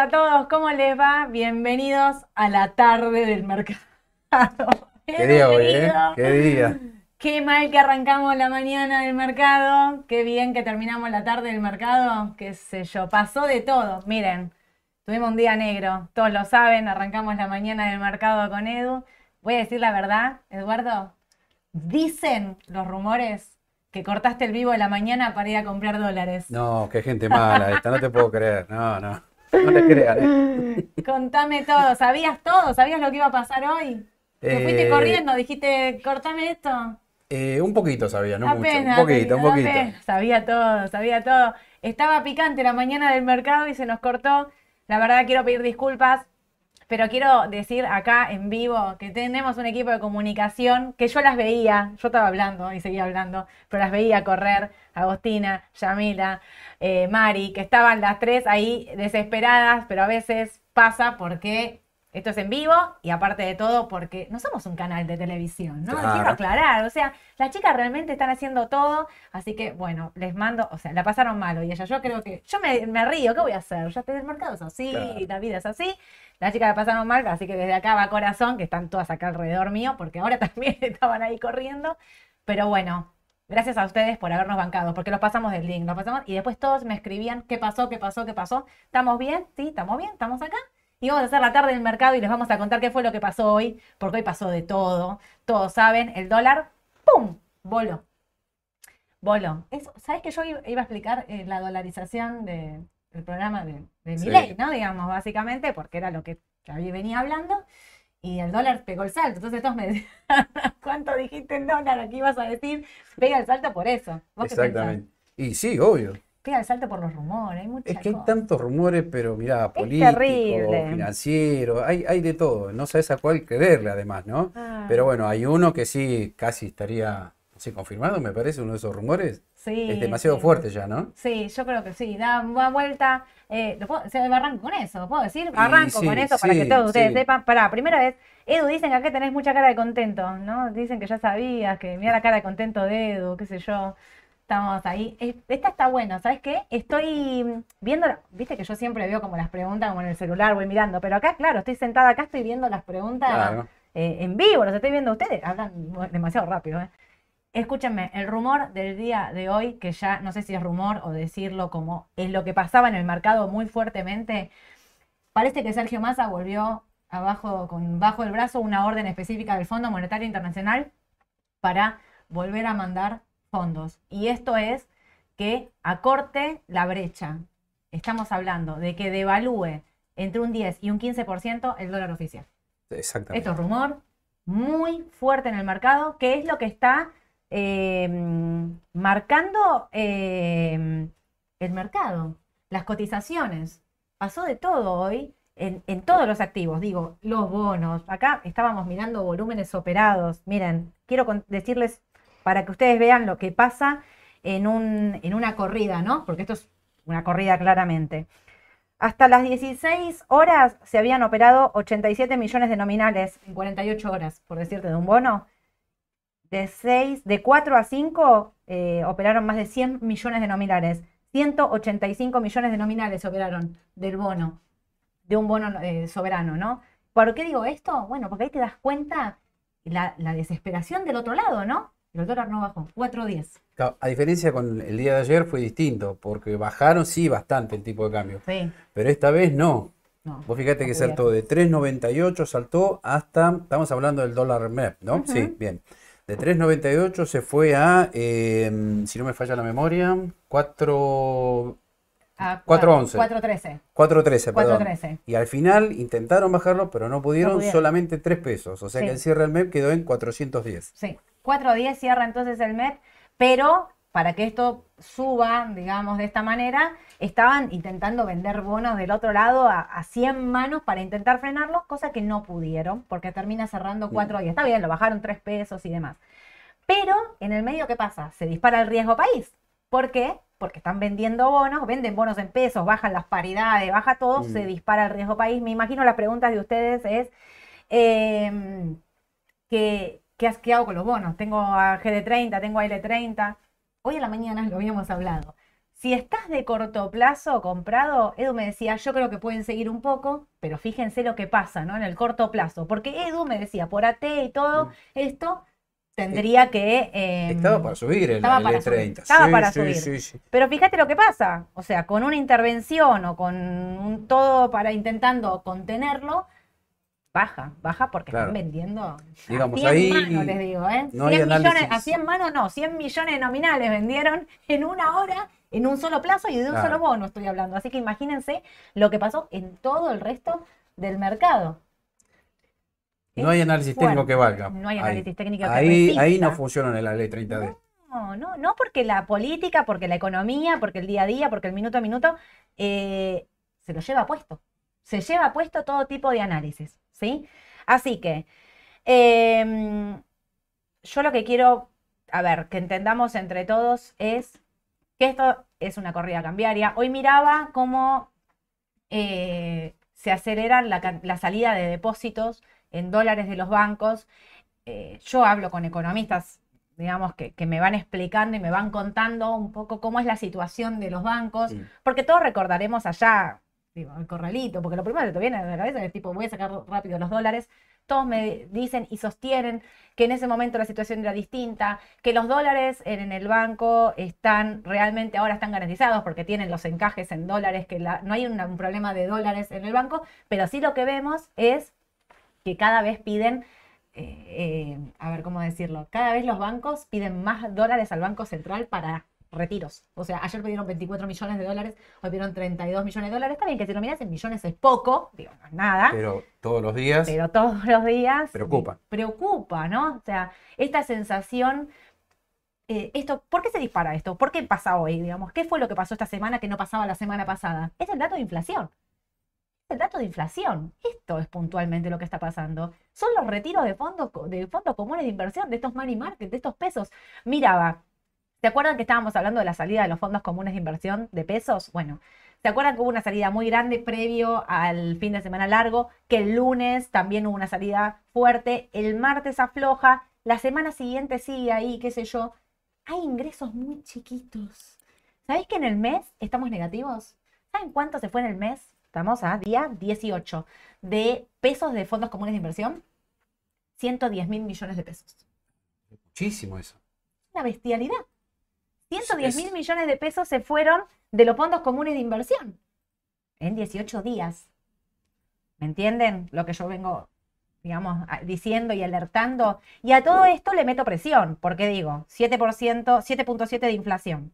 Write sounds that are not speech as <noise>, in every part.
A todos, ¿cómo les va? Bienvenidos a la tarde del mercado. <laughs> Qué día hoy, ¿eh? Qué día. Qué mal que arrancamos la mañana del mercado, qué bien que terminamos la tarde del mercado, qué sé yo, pasó de todo. Miren, tuvimos un día negro, todos lo saben, arrancamos la mañana del mercado con Edu. Voy a decir la verdad, Eduardo, dicen los rumores que cortaste el vivo de la mañana para ir a comprar dólares. No, qué gente mala esta, no te puedo creer, no, no. No te creas. ¿eh? <laughs> Contame todo, ¿sabías todo? ¿Sabías lo que iba a pasar hoy? ¿Te fuiste Eh, corriendo? Dijiste, cortame esto. eh, un poquito sabía, no Apenas, mucho. Un poquito, un poquito. apenas. Sabía todo, sabía todo. Estaba picante la mañana del mercado y se nos cortó. La verdad quiero pedir disculpas, pero quiero decir acá en vivo que tenemos un equipo de comunicación que yo las veía, yo estaba hablando y seguía hablando, pero las veía correr, Agostina, Yamila, eh, Mari, que estaban las tres ahí desesperadas, pero a veces pasa porque esto es en vivo y aparte de todo porque no somos un canal de televisión, ¿no? Claro. Quiero aclarar, o sea, las chicas realmente están haciendo todo, así que bueno, les mando, o sea, la pasaron mal y ella, yo creo que, yo me, me río, ¿qué voy a hacer? Ya estoy del mercado, es así, Claro. la vida es así, las chicas la pasaron mal, así que desde acá va corazón, que están todas acá alrededor mío, porque ahora <laughs> también estaban ahí corriendo, pero bueno. Gracias a ustedes por habernos bancado, porque los pasamos del link, los pasamos y después todos me escribían qué pasó, qué pasó, qué pasó. ¿Estamos bien? Sí, estamos bien, estamos acá. Y vamos a hacer la tarde del mercado y les vamos a contar qué fue lo que pasó hoy, porque hoy pasó de todo. Todos saben, el dólar, ¡pum! Voló. Voló. Eso, ¿Sabes que yo iba a explicar eh, la dolarización de- del programa de, de Sí. Milei, ¿no? Digamos, básicamente, porque era lo que venía hablando. Y el dólar pegó el salto. Entonces todos me decían, <laughs> ¿cuánto dijiste en dólar? ¿Qué ibas a decir? Pega el salto por eso. Exactamente. Y sí, obvio. Pega el salto por los rumores. Hay muchas Es que hay cosas. tantos rumores, pero mira, políticos, terrible. financieros, hay, hay de todo. No sabes a cuál creerle además, ¿no? Ah. Pero bueno, hay uno que sí casi estaría, sé, confirmado, me parece, uno de esos rumores. Sí, Es demasiado sí. fuerte ya, ¿no? Sí, yo creo que sí, da una vuelta. Eh, ¿lo puedo, o sea, arranco con eso, ¿puedo decir? Arranco sí, con eso para que todos ustedes sepan. Pará, primera vez, Edu, dicen que acá tenés mucha cara de contento, ¿no? Dicen que ya sabías, que mira la cara de contento de Edu, qué sé yo. Estamos ahí. Esta está buena, ¿sabes qué? Estoy viendo, viste que yo siempre veo como las preguntas como en el celular, voy mirando, pero acá, claro, estoy sentada acá, estoy viendo las preguntas Claro. eh, en vivo, los estoy viendo ustedes, hablan demasiado rápido, ¿eh? Escúchenme, el rumor del día de hoy, que ya no sé si es rumor o decirlo como es lo que pasaba en el mercado muy fuertemente, parece que Sergio Massa volvió abajo con bajo el brazo una orden específica del Fondo Monetario Internacional para volver a mandar fondos. Y esto es que acorte la brecha. Estamos hablando de que devalúe entre un 10 y un 15% el dólar oficial. Exactamente. Esto es rumor muy fuerte en el mercado, que es lo que está eh, marcando eh, el mercado, las cotizaciones. Pasó de todo hoy en, en todos los activos, digo, los bonos. Acá estábamos mirando volúmenes operados. Miren, quiero decirles para que ustedes vean lo que pasa en, un, en una corrida, ¿no? Porque esto es una corrida claramente. Hasta las 16 horas se habían operado 87 millones de nominales en 48 horas, por decirte, de un bono. De, 6, de 4 a 5 eh, operaron más de 100 millones de nominales. 185 millones de nominales operaron del bono, de un bono eh, soberano, ¿no? ¿Por qué digo esto? Bueno, porque ahí te das cuenta la, la desesperación del otro lado, ¿no? El dólar no bajó, 4.10. Claro, A diferencia con el día de ayer fue distinto, porque bajaron sí bastante el tipo de cambio, Sí, pero esta vez no. no. Vos fíjate no que saltó de 3.98, saltó hasta, estamos hablando del dólar MEP, ¿no? Sí, bien. De 3.98 se fue a, eh, si no me falla la memoria, 4, A 4.11. 4.13. 4.13, perdón. 4.13. Y al final intentaron bajarlo, pero no pudieron, pudieron. solamente 3 pesos. O sea Sí. que el cierre del MEP quedó en 410. Sí, 4.10 cierra entonces el MEP, pero para que esto suba, digamos, de esta manera, estaban intentando vender bonos del otro lado a, a 100 manos para intentar frenarlo, cosa que no pudieron, porque termina cerrando 4.10. Está bien, lo bajaron 3 pesos y demás. Pero en el medio, ¿qué pasa? Se dispara el riesgo país. ¿Por qué? Porque están vendiendo bonos, venden bonos en pesos, bajan las paridades, baja todo, Mm. se dispara el riesgo país. Me imagino las preguntas de ustedes es, em, ¿qué, qué has quedado con los bonos? Tengo a GD30, tengo a L30. Hoy en la mañana lo habíamos hablado. Si estás de corto plazo comprado, Edu me decía, yo creo que pueden seguir un poco, pero fíjense lo que pasa, ¿no? En el corto plazo. Porque Edu me decía, por AT y todo Mm. esto, tendría que... eh, Estaba para subir el, estaba el para E30. subir, estaba Sí, para sí, subir. sí, sí. Pero fíjate lo que pasa, o sea, con una intervención o con un todo para intentando contenerlo, baja, baja porque Claro. están vendiendo Digamos, a 100 ahí manos, les digo, ¿eh? no hay 100 millones, a 100 manos no, 100 millones nominales vendieron en una hora, en un solo plazo y de un Claro. solo bono estoy hablando. Así que imagínense lo que pasó en todo el resto del mercado. No hay análisis fuerte. técnico que valga. No hay Ahí. análisis técnico que Ahí, ahí no funciona en la ley 30D. No, no, no porque la política, porque la economía, porque el día a día, porque el minuto a minuto, eh, se lo lleva puesto. Se lleva puesto todo tipo de análisis, ¿sí? Así que em, yo lo que quiero, a ver, que entendamos entre todos es que esto es una corrida cambiaria. Hoy miraba cómo eh, se acelera la, salida de depósitos en dólares de los bancos. Eh, yo hablo con economistas, digamos, que, que me van explicando y me van contando un poco cómo es la situación de los bancos, porque todos recordaremos allá, digo, el corralito, porque lo primero que te viene a la cabeza es tipo, voy a sacar rápido los dólares. Todos me dicen y sostienen que en ese momento la situación era distinta, que los dólares en, el banco están realmente ahora están garantizados porque tienen los encajes en dólares, que la- no hay un problema de dólares en el banco, pero sí lo que vemos es que cada vez piden, eh, eh, a ver cómo decirlo, cada vez los bancos piden más dólares al Banco Central para retiros. O sea, ayer pidieron 24 millones de dólares, hoy pidieron 32 millones de dólares. Está bien que si lo miras en millones es poco, digo, no es nada. Pero todos los días. Pero todos los días Preocupa. preocupa, ¿no? O sea, esta sensación, eh, esto, ¿por qué se dispara esto? ¿Por qué pasa hoy? Digamos, ¿qué fue lo que pasó esta semana que no pasaba la semana pasada? Es el dato de inflación. Es el dato de inflación. Esto es puntualmente lo que está pasando. Son los retiros de fondos de fondos comunes de inversión, de estos money market, de estos pesos. Miraba, ¿se acuerdan que estábamos hablando de la salida de los fondos comunes de inversión de pesos? Bueno, ¿Se acuerdan que hubo una salida muy grande previo al fin de semana largo? Que el lunes también hubo una salida fuerte, el martes afloja, la semana siguiente sigue ahí, qué sé yo. Hay ingresos muy chiquitos. ¿Sabéis que en el mes estamos negativos? ¿Saben cuánto se fue en el mes? Estamos a día 18 de pesos de fondos comunes de inversión. 110 mil millones de pesos. Muchísimo eso. Una bestialidad. 110 mil Es- millones de pesos se fueron de los fondos comunes de inversión en 18 días. ¿Me entienden? Lo que yo vengo, digamos, diciendo y alertando. Y a todo esto le meto presión, porque digo, 7%, 7.7 de inflación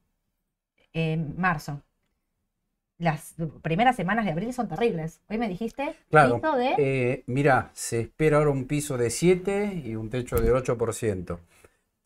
en marzo. Las primeras semanas de abril son terribles. Hoy me dijiste Claro. piso de Eh, mirá, se espera ahora un piso de 7 y un techo de 8%.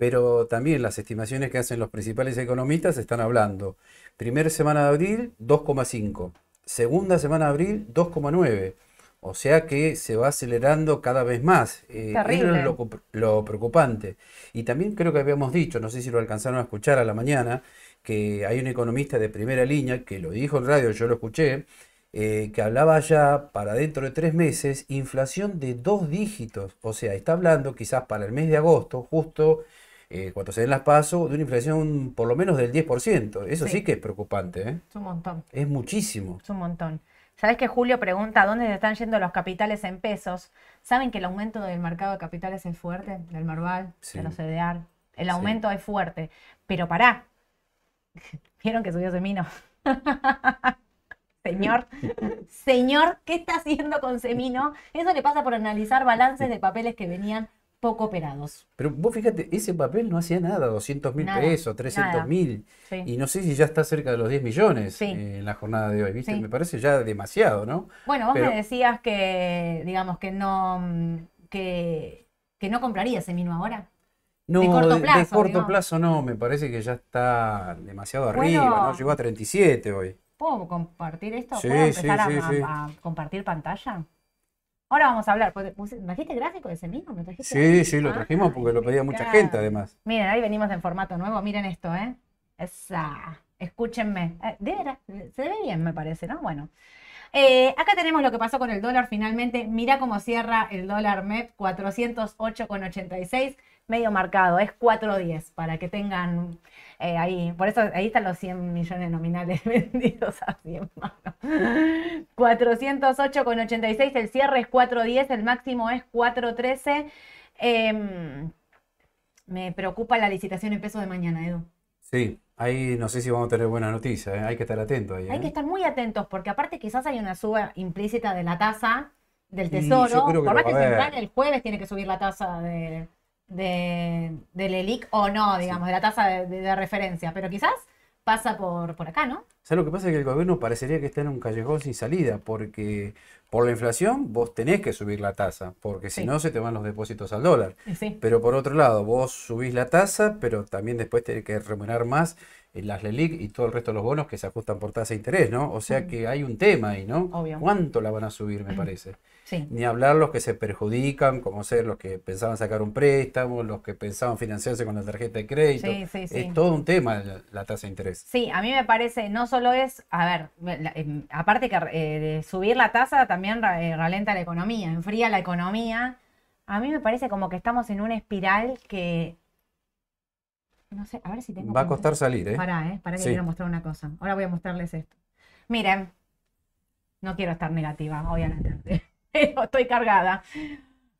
Pero también las estimaciones que hacen los principales economistas están hablando. Primera semana de abril, 2,5. Segunda semana de abril, 2,9. O sea que se va acelerando cada vez más. Eh, eso es lo preocupante. Y también creo que habíamos dicho, no sé si lo alcanzaron a escuchar a la mañana, que hay un economista de primera línea que lo dijo en radio, yo lo escuché, eh, que hablaba ya para dentro de tres meses inflación de dos dígitos. O sea, está hablando quizás para el mes de agosto, justo eh, cuando se den las pasos, de una inflación por lo menos del 10%. Eso sí, Sí. que es preocupante, ¿eh? Es un montón. Es muchísimo. Es un montón. ¿Sabes que Julio pregunta dónde se están yendo los capitales en pesos? ¿Saben que el aumento del mercado de capitales es fuerte? Del Merval, Sí. de los CDR. El Sí. aumento es fuerte. Pero pará. <laughs> ¿Vieron que subió Semino? <laughs> Señor, señor, ¿qué está haciendo con Semino? Eso le pasa por analizar balances de papeles que venían poco operados. Pero vos fíjate, ese papel no hacía nada, 200 mil pesos, 300 nada. mil. Sí. Y no sé si ya está cerca de los 10 millones Sí. eh, en la jornada de hoy, ¿viste? Sí. Me parece ya demasiado, ¿no? Bueno, vos Pero- me decías que, digamos, que no, que, que no compraría Semino ahora. No, corto de, de plazo, corto digamos. plazo no, me parece que ya está demasiado Bueno. arriba, ¿no? Llegó a 37 hoy. ¿Puedo compartir esto? ¿Puedo empezar a- a compartir pantalla? Ahora vamos a hablar. ¿Me trajiste gráfico de Semino? ¿Me trajiste Sí, gráfico? sí, lo trajimos porque lo pedía me mucha gente además. Miren, ahí venimos en formato nuevo. Miren esto, ¿eh? Esa. Escúchenme. Eh, de veras, se ve bien, me parece, ¿no? Bueno. Eh, acá tenemos lo que pasó con el dólar finalmente. Mirá cómo cierra el dólar MEP, 408,86. Medio marcado, es 4.10 para que tengan eh, ahí, por eso ahí están los 100 millones nominales <laughs> vendidos a 100 manos. 408,86, el cierre es 4.10, el máximo es 4.13. Em, me preocupa la licitación en peso de mañana, Edu. Sí, ahí no sé si vamos a tener buena noticia, ¿eh? hay que estar atentos ahí. Hay ¿eh? que estar muy atentos porque aparte quizás hay una suba implícita de la tasa del tesoro. Por más que Central el jueves tiene que subir la tasa de, de, del ELIC o no, digamos, de la tasa de, referencia, pero quizás pasa por, por acá, ¿no? ¿Sabes lo que pasa? Es que el gobierno parecería que está en un callejón sin salida, porque por la inflación vos tenés que subir la tasa, porque si no se te van los depósitos al dólar. Pero por otro lado, vos subís la tasa, pero también después tenés que remunerar más las LELIC y todo el resto de los bonos que se ajustan por tasa de interés, ¿no? O sea mm. que hay un tema ahí, ¿no? Obvio. ¿Cuánto la van a subir, me mm. parece? Sí. Ni hablar los que se perjudican, como ser los que pensaban sacar un préstamo, los que pensaban financiarse con la tarjeta de crédito. Sí, sí, sí. Es todo un tema la, tasa de interés. Sí, a mí me parece, no solo es, a ver, em, aparte que eh, subir la tasa también eh, ralenta la economía, enfría la economía. A mí me parece como que estamos en una espiral que no sé, a ver si tengo. Va a costar salir, ¿eh? Pará, ¿eh? Pará que quiero mostrar una cosa. Ahora voy a mostrarles esto. Miren, no quiero estar negativa, obviamente, <laughs> pero estoy cargada.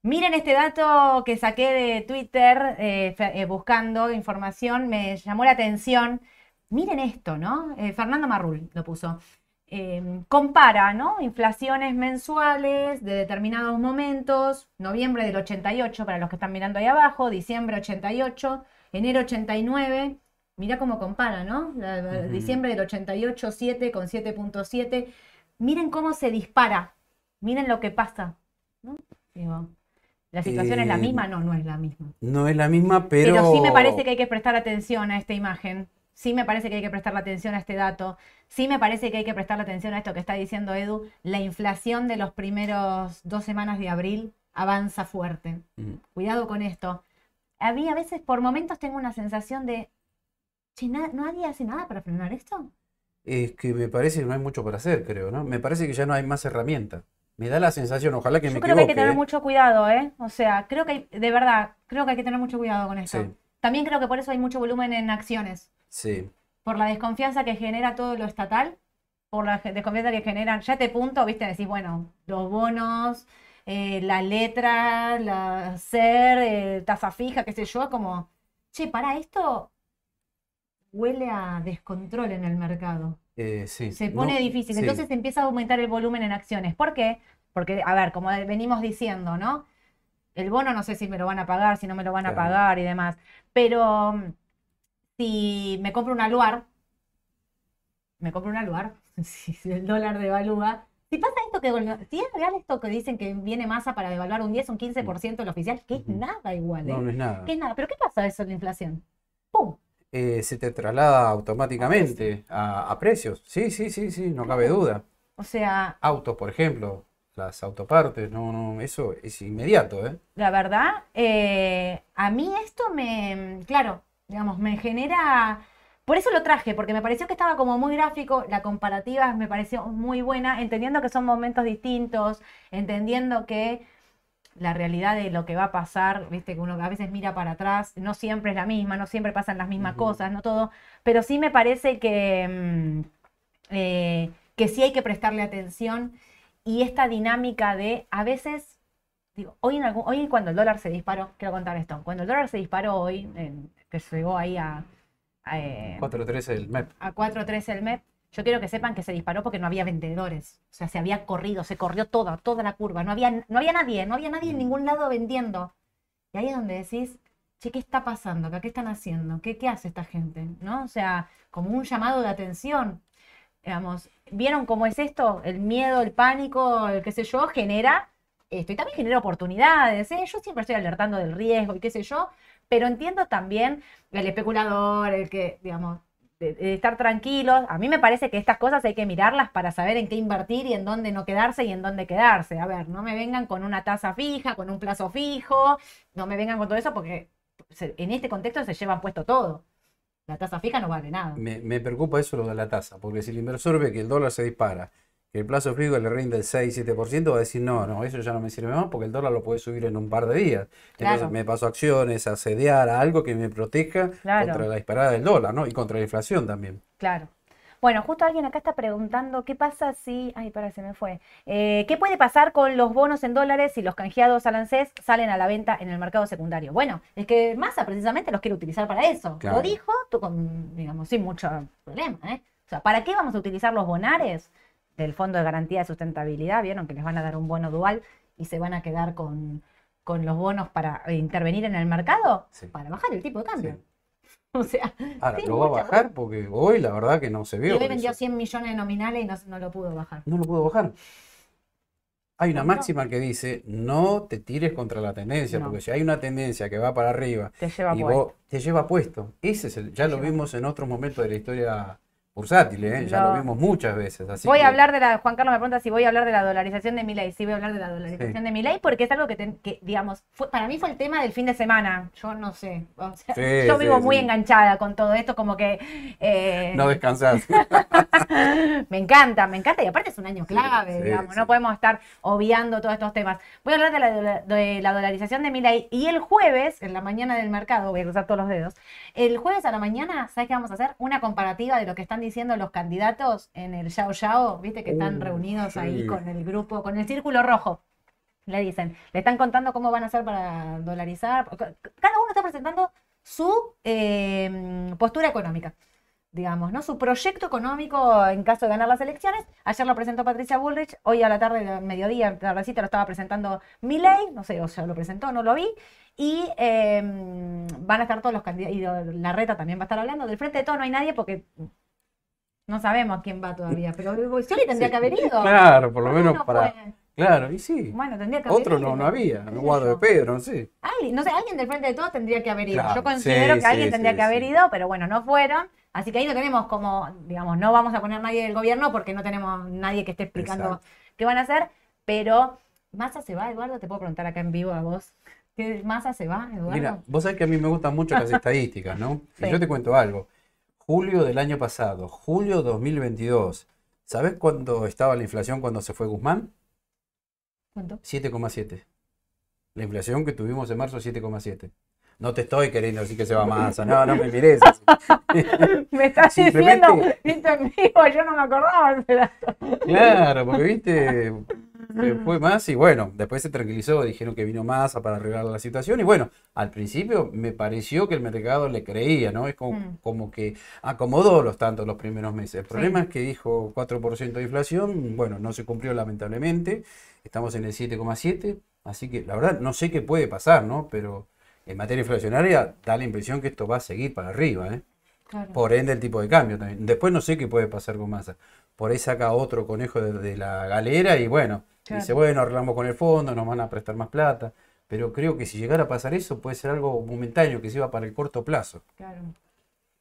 Miren este dato que saqué de Twitter eh, eh, buscando información, me llamó la atención. Miren esto, ¿no? Eh, Fernando Marrul lo puso. Em, compara, ¿no? Inflaciones mensuales de determinados momentos, noviembre del 88 para los que están mirando ahí abajo, diciembre 88, Enero 89, mira cómo compara, ¿no? Diciembre del 88, 7 con 7.7. Miren cómo se dispara. Miren lo que pasa. ¿no? ¿La situación es la misma? No, no es la misma. No es la misma, pero... Pero sí me parece que hay que prestar atención a esta imagen. Sí me parece que hay que prestar atención a este dato. Sí me parece que hay que prestar atención a esto que está diciendo Edu. La inflación de los primeros dos semanas de abril avanza fuerte. Cuidado con esto a mí a veces por momentos tengo una sensación de, che, ¿nadie hace nada para frenar esto? Es que me parece que no hay mucho para hacer, creo, ¿no? Me parece que ya no hay más herramientas. Me da la sensación, ojalá que me equivoque. creo que hay que tener ¿eh? mucho cuidado, ¿eh? O sea, creo que, hay, de verdad, creo que hay que tener mucho cuidado con esto. También creo que por eso hay mucho volumen en acciones. Sí. Por la desconfianza que genera todo lo estatal, por la desconfianza que generan, ya te este punto, viste, decís, bueno, los bonos, eh, la letra, la ser, eh, tasa fija, qué sé yo, como, che, para esto huele a descontrol en el mercado. Eh, sí. Se pone difícil. Entonces empieza a aumentar el volumen en acciones. ¿Por qué? Porque, a ver, como venimos diciendo, ¿no? El bono no sé si me lo van a pagar, si no me lo van a pagar y demás. Pero mm, si me compro un aluar, me compro un aluar, <laughs> si el dólar devalúa, si pasa esto que, si es real esto que dicen que viene masa para devaluar un 10, un 15% del oficial, que es nada igual, ¿eh? No, no es nada. Que es nada. Pero ¿qué pasa eso en la inflación? ¡Pum! Eh, se te traslada automáticamente a, precios. Sí, sí, sí, sí, no cabe duda. O sea. Autos, por ejemplo, las autopartes, no, no, eso es inmediato, ¿eh? La verdad, eh, a mí esto me, claro, digamos, me genera por eso lo traje, porque me pareció que estaba como muy gráfico, la comparativa me pareció muy buena, entendiendo que son momentos distintos, entendiendo que la realidad de lo que va a pasar, viste que uno a veces mira para atrás, no siempre es la misma, no siempre pasan las mismas cosas, no todo, pero sí me parece que, mm, eh, que sí hay que prestarle atención y esta dinámica de a veces, digo, hoy, en algún, hoy cuando el dólar se disparó, quiero contar esto, cuando el dólar se disparó hoy, que llegó ahí a 4.13 el MEP. A 4.13 el MEP. Yo quiero que sepan que se disparó porque no había vendedores. O sea, se había corrido, se corrió toda, toda la curva. No había, no había nadie, no había nadie en mm. ningún lado vendiendo. Y ahí es donde decís, che, ¿qué está pasando acá? ¿Qué están haciendo? ¿Qué, qué hace esta gente? ¿No? O sea, como un llamado de atención. Digamos, ¿vieron cómo es esto? El miedo, el pánico, el qué sé yo, genera esto. Y también genera oportunidades. ¿eh? Yo siempre estoy alertando del riesgo y qué sé yo, pero entiendo también el especulador, el que, digamos, de, estar tranquilos. A mí me parece que estas cosas hay que mirarlas para saber en qué invertir y en dónde no quedarse y en dónde quedarse. A ver, no me vengan con una tasa fija, con un plazo fijo, no me vengan con todo eso porque en este contexto se llevan puesto todo. La tasa fija no vale nada. Me, me preocupa eso lo de la tasa, porque si el inversor ve que el dólar se dispara que el plazo fijo le rinde el 6-7%, va a decir, no, no, eso ya no me sirve más porque el dólar lo puede subir en un par de días. Entonces me paso acciones, a sediar, a algo que me proteja Claro. contra la disparada del dólar, ¿no? Y contra la inflación también. Claro. Bueno, justo alguien acá está preguntando qué pasa si. Ay, para, se me fue. Eh, ¿qué puede pasar con los bonos en dólares si los canjeados al ANSES salen a la venta en el mercado secundario? Bueno, es que Massa precisamente los quiere utilizar para eso. Claro. Lo dijo, tú con, digamos, sin mucho problema, ¿eh? O sea, ¿para qué vamos a utilizar los bonares del Fondo de Garantía de Sustentabilidad? Vieron que les van a dar un bono dual y se van a quedar con, con los bonos para intervenir en el mercado Sí. para bajar el tipo de cambio. Sí. <laughs> O sea, Ahora, ¿lo va a bajar? Porque hoy la verdad que no se y vio. hoy por vendió eso. 100 millones nominales y no, no lo pudo bajar. No lo pudo bajar. Hay una No. máxima que dice, no te tires contra la tendencia, porque si hay una tendencia que va para arriba Te lleva y puesto. vos te lleva puesto, ese es el, ya Te lo lleva vimos en otros momentos de la historia bursátil, ¿eh? ya Lo- vimos muchas veces. Así Voy que- a hablar de la, Juan Carlos me pregunta si voy a hablar de la dolarización de mi ley. Sí, voy a hablar de la dolarización de mi ley porque es algo que, ten- que, digamos, fue- para mí fue el tema del fin de semana. Yo no sé. o sea, Sí, yo sí, vivo muy sí. enganchada con todo esto, como que eh, No descansás. <laughs> me encanta, me encanta. Y aparte es un año clave, sí, digamos. sí. No podemos estar obviando todos estos temas. Voy a hablar de la, de la dolarización de mi ley. Y el jueves, en la mañana del mercado, voy a cruzar todos los dedos. El jueves a la mañana, ¿sabes qué vamos a hacer? Una comparativa de lo que están diciendo los candidatos en el Yao Yao. Viste que están Uh, reunidos ahí con el grupo, con el círculo rojo. Le dicen, le están contando cómo van a hacer para dolarizar. Cada uno está presentando su eh, postura económica digamos, ¿no? Su proyecto económico en caso de ganar las elecciones. Ayer lo presentó Patricia Bullrich, hoy a la tarde, mediodía, tardecita lo estaba presentando Milei, no sé, o sea, lo presentó, no lo vi. Y eh, van a estar todos los candidatos, y la reta también va a estar hablando. Del frente de todo no hay nadie porque no sabemos quién va todavía, pero Scioli tendría Sí. que haber ido. Claro, por lo ¿Por qué menos no para... Claro, y sí. Bueno, tendría que haber Otro ido. no, no había, no sé Guado de. Pedro, no sé. Alguien, no sé, alguien del frente de todos tendría que haber ido. Claro, Yo considero sí, que alguien sí, tendría que haber ido, pero bueno, no fueron. Así que ahí no tenemos como, digamos, no vamos a poner nadie del gobierno porque no tenemos nadie que esté explicando Exacto. qué van a hacer. Pero, ¿Massa se va, Eduardo? Te puedo preguntar acá en vivo a vos. ¿Qué- ¿Massa se va, Eduardo? Mira, vos sabés que a mí me gustan mucho las <laughs> estadísticas, ¿no? Y Sí. yo te cuento algo. Julio del año pasado, julio 2022. ¿Sabés cuándo estaba la inflación cuando se fue Guzmán? ¿Cuánto? 7,7. La inflación que tuvimos en marzo, 7,7. No te estoy queriendo decir que se va más. No, no me mires así. <laughs> Me estás Simplemente- diciendo, viste en vivo, yo no me acordaba ese dato. Claro, porque viste, fue más y bueno, después se tranquilizó, dijeron que vino más para arreglar la situación y bueno, al principio me pareció que el mercado le creía, ¿no? Es como, Mm. como que acomodó los tantos los primeros meses. El problema Sí. es que dijo 4% de inflación, bueno, no se cumplió lamentablemente, estamos en el 7,7, así que la verdad no sé qué puede pasar, ¿no? Pero en materia inflacionaria da la impresión que esto va a seguir para arriba, ¿eh? Claro. Por ende, el tipo de cambio también. Después no sé qué puede pasar con Massa. Por ahí saca otro conejo de, de la galera y bueno, Claro. dice, bueno, arreglamos con el fondo, nos van a prestar más plata. Pero creo que si llegara a pasar eso, puede ser algo momentáneo que se iba para el corto plazo. Claro.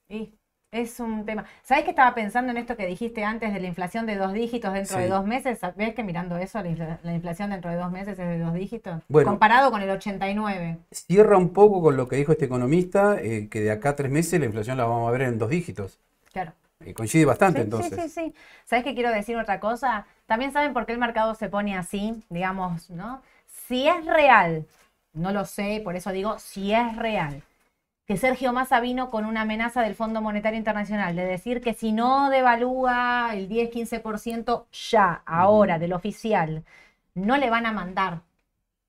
Y es un tema. ¿Sabes que estaba pensando en esto que dijiste antes de la inflación de dos dígitos dentro Sí. de dos meses? ¿Ves que mirando eso, la, infla- la inflación dentro de dos meses es de dos dígitos? Bueno. Comparado con el 89. Cierra un poco con lo que dijo este economista, eh, que de acá a tres meses la inflación la vamos a ver en dos dígitos. Claro. Eh, coincide bastante Sí, entonces. sí, sí, sí. ¿Sabes que quiero decir otra cosa? También saben por qué el mercado se pone así, digamos, ¿no? Si es real, no lo sé, por eso digo, si es real, que Sergio Massa vino con una amenaza del Fondo Monetario Internacional de decir que si no devalúa el 10-15% ya, ahora, del oficial, no le van a mandar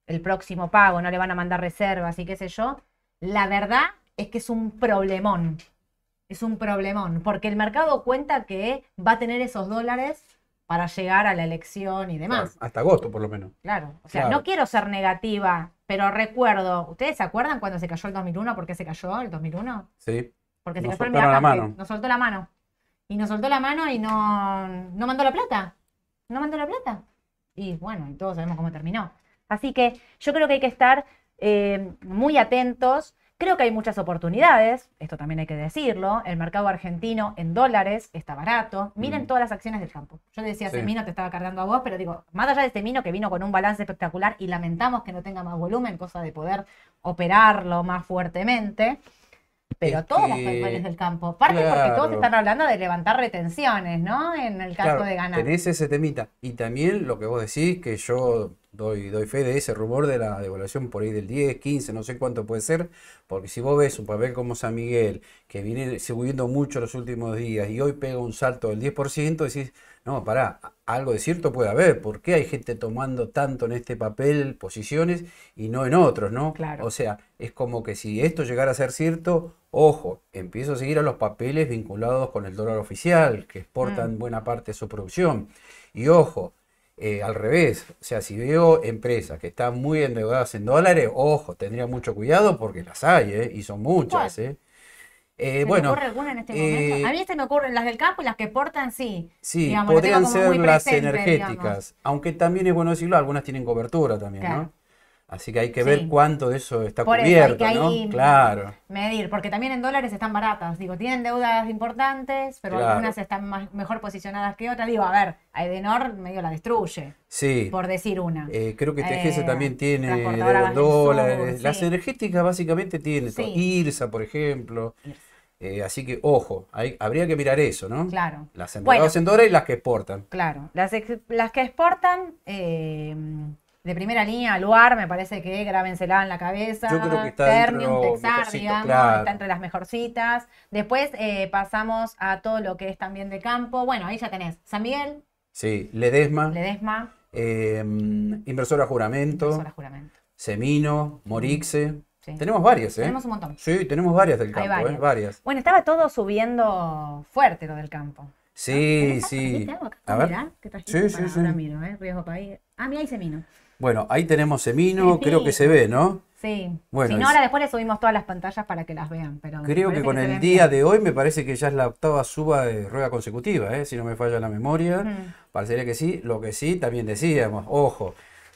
el próximo pago, no le van a mandar reservas y qué sé yo, la verdad es que es un problemón. Es un problemón, porque el mercado cuenta que va a tener esos dólares para llegar a la elección y demás. Hasta agosto, por lo menos. Claro, o sea, Claro. no quiero ser negativa, pero recuerdo, ¿ustedes se acuerdan cuando se cayó el 2001? ¿Por qué se cayó el 2001? Sí. Porque se Nos cayó el la mano. nos soltó la mano. Y nos soltó la mano y no, no mandó la plata. No mandó la plata. Y bueno, y todos sabemos cómo terminó. Así que yo creo que hay que estar eh, muy atentos. Creo que hay muchas oportunidades, esto también hay que decirlo. El mercado argentino en dólares está barato. Miren Mm. todas las acciones del campo. Yo decía, Sí. Semino te estaba cargando a vos, pero digo, más allá de Semino que vino con un balance espectacular y lamentamos que no tenga más volumen, cosa de poder operarlo más fuertemente. Pero todos los que- papeles del campo. Aparte porque todos Claro. están hablando de levantar retenciones, ¿no? En el caso Claro, de ganar. tenés ese temita. Y también lo que vos decís, que yo doy, doy fe de ese rumor de la devaluación por ahí del 10, 15, no sé cuánto puede ser, porque si vos ves un papel como San Miguel, que viene subiendo mucho los últimos días y hoy pega un salto del 10%, decís, no, pará, algo de cierto puede haber. ¿Por qué hay gente tomando tanto en este papel posiciones y no en otros, ¿no? Claro. O sea, es como que si esto llegara a ser cierto, ojo, empiezo a seguir a los papeles vinculados con el dólar oficial, que exportan buena parte de su producción. Y ojo, eh, al revés, o sea, si veo empresas que están muy endeudadas en dólares, ojo, tendría mucho cuidado porque las hay, ¿eh? Y son muchas. ¿eh? Eh, ¿Se me bueno, ocurre alguna en este eh, momento? A mí se me ocurren las del campo y las que portan, sí. Sí, Digamos, podrían ser las energéticas, digamos. aunque también es bueno decirlo, algunas tienen cobertura también, Claro. ¿no? Así que hay que ver Sí. cuánto de eso está Por eso hay cubierto, que ahí ¿no? Claro, medir, porque también en dólares están baratas. Digo, tienen deudas importantes, pero Claro. algunas están más, mejor posicionadas que otras. Digo, a ver, a Edenor medio la destruye, sí. por decir una. Eh, creo que TGS Eh, también tiene Sur, dólares. Las energéticas básicamente tienen. Sí. IRSA, por ejemplo. Eh, así que, ojo, hay- habría que mirar eso, ¿no? Claro. Las Bueno. en dólares y las que exportan. Claro, las, ex- las que exportan eh, de primera línea, Luar, me parece que grábensela en la cabeza. Yo creo que está Ternium, Texar, digamos, claro. está entre las mejorcitas. Después eh, pasamos a todo lo que es también de campo. Bueno, ahí ya tenés San Miguel, Sí, Ledesma, Ledesma, eh, Inversora Juramento, Inversora Juramento. Semino, Morixe. Sí. Tenemos varias, ¿eh? Tenemos un montón. Sí, tenemos varias del campo, ¿eh? varias. Varias. Bueno, estaba todo subiendo fuerte lo del campo. Sí, ¿Tenés- sí. acá? A ver. Mirá, ¿qué? Sí, sí, sí. Ahora miro, ¿eh? Riesgo país. Ah, mira, ahí Semino. Bueno, ahí tenemos Semino, Sí. <laughs> creo que se ve, ¿no? Sí. Bueno, si no, ahora después le subimos todas las pantallas para que las vean. Pero Creo que con el día bien. de hoy me parece que ya es la octava suba de rueda consecutiva, ¿eh? Si no me falla la memoria. Mm. Parecería que sí. Lo que sí, también decíamos, ojo,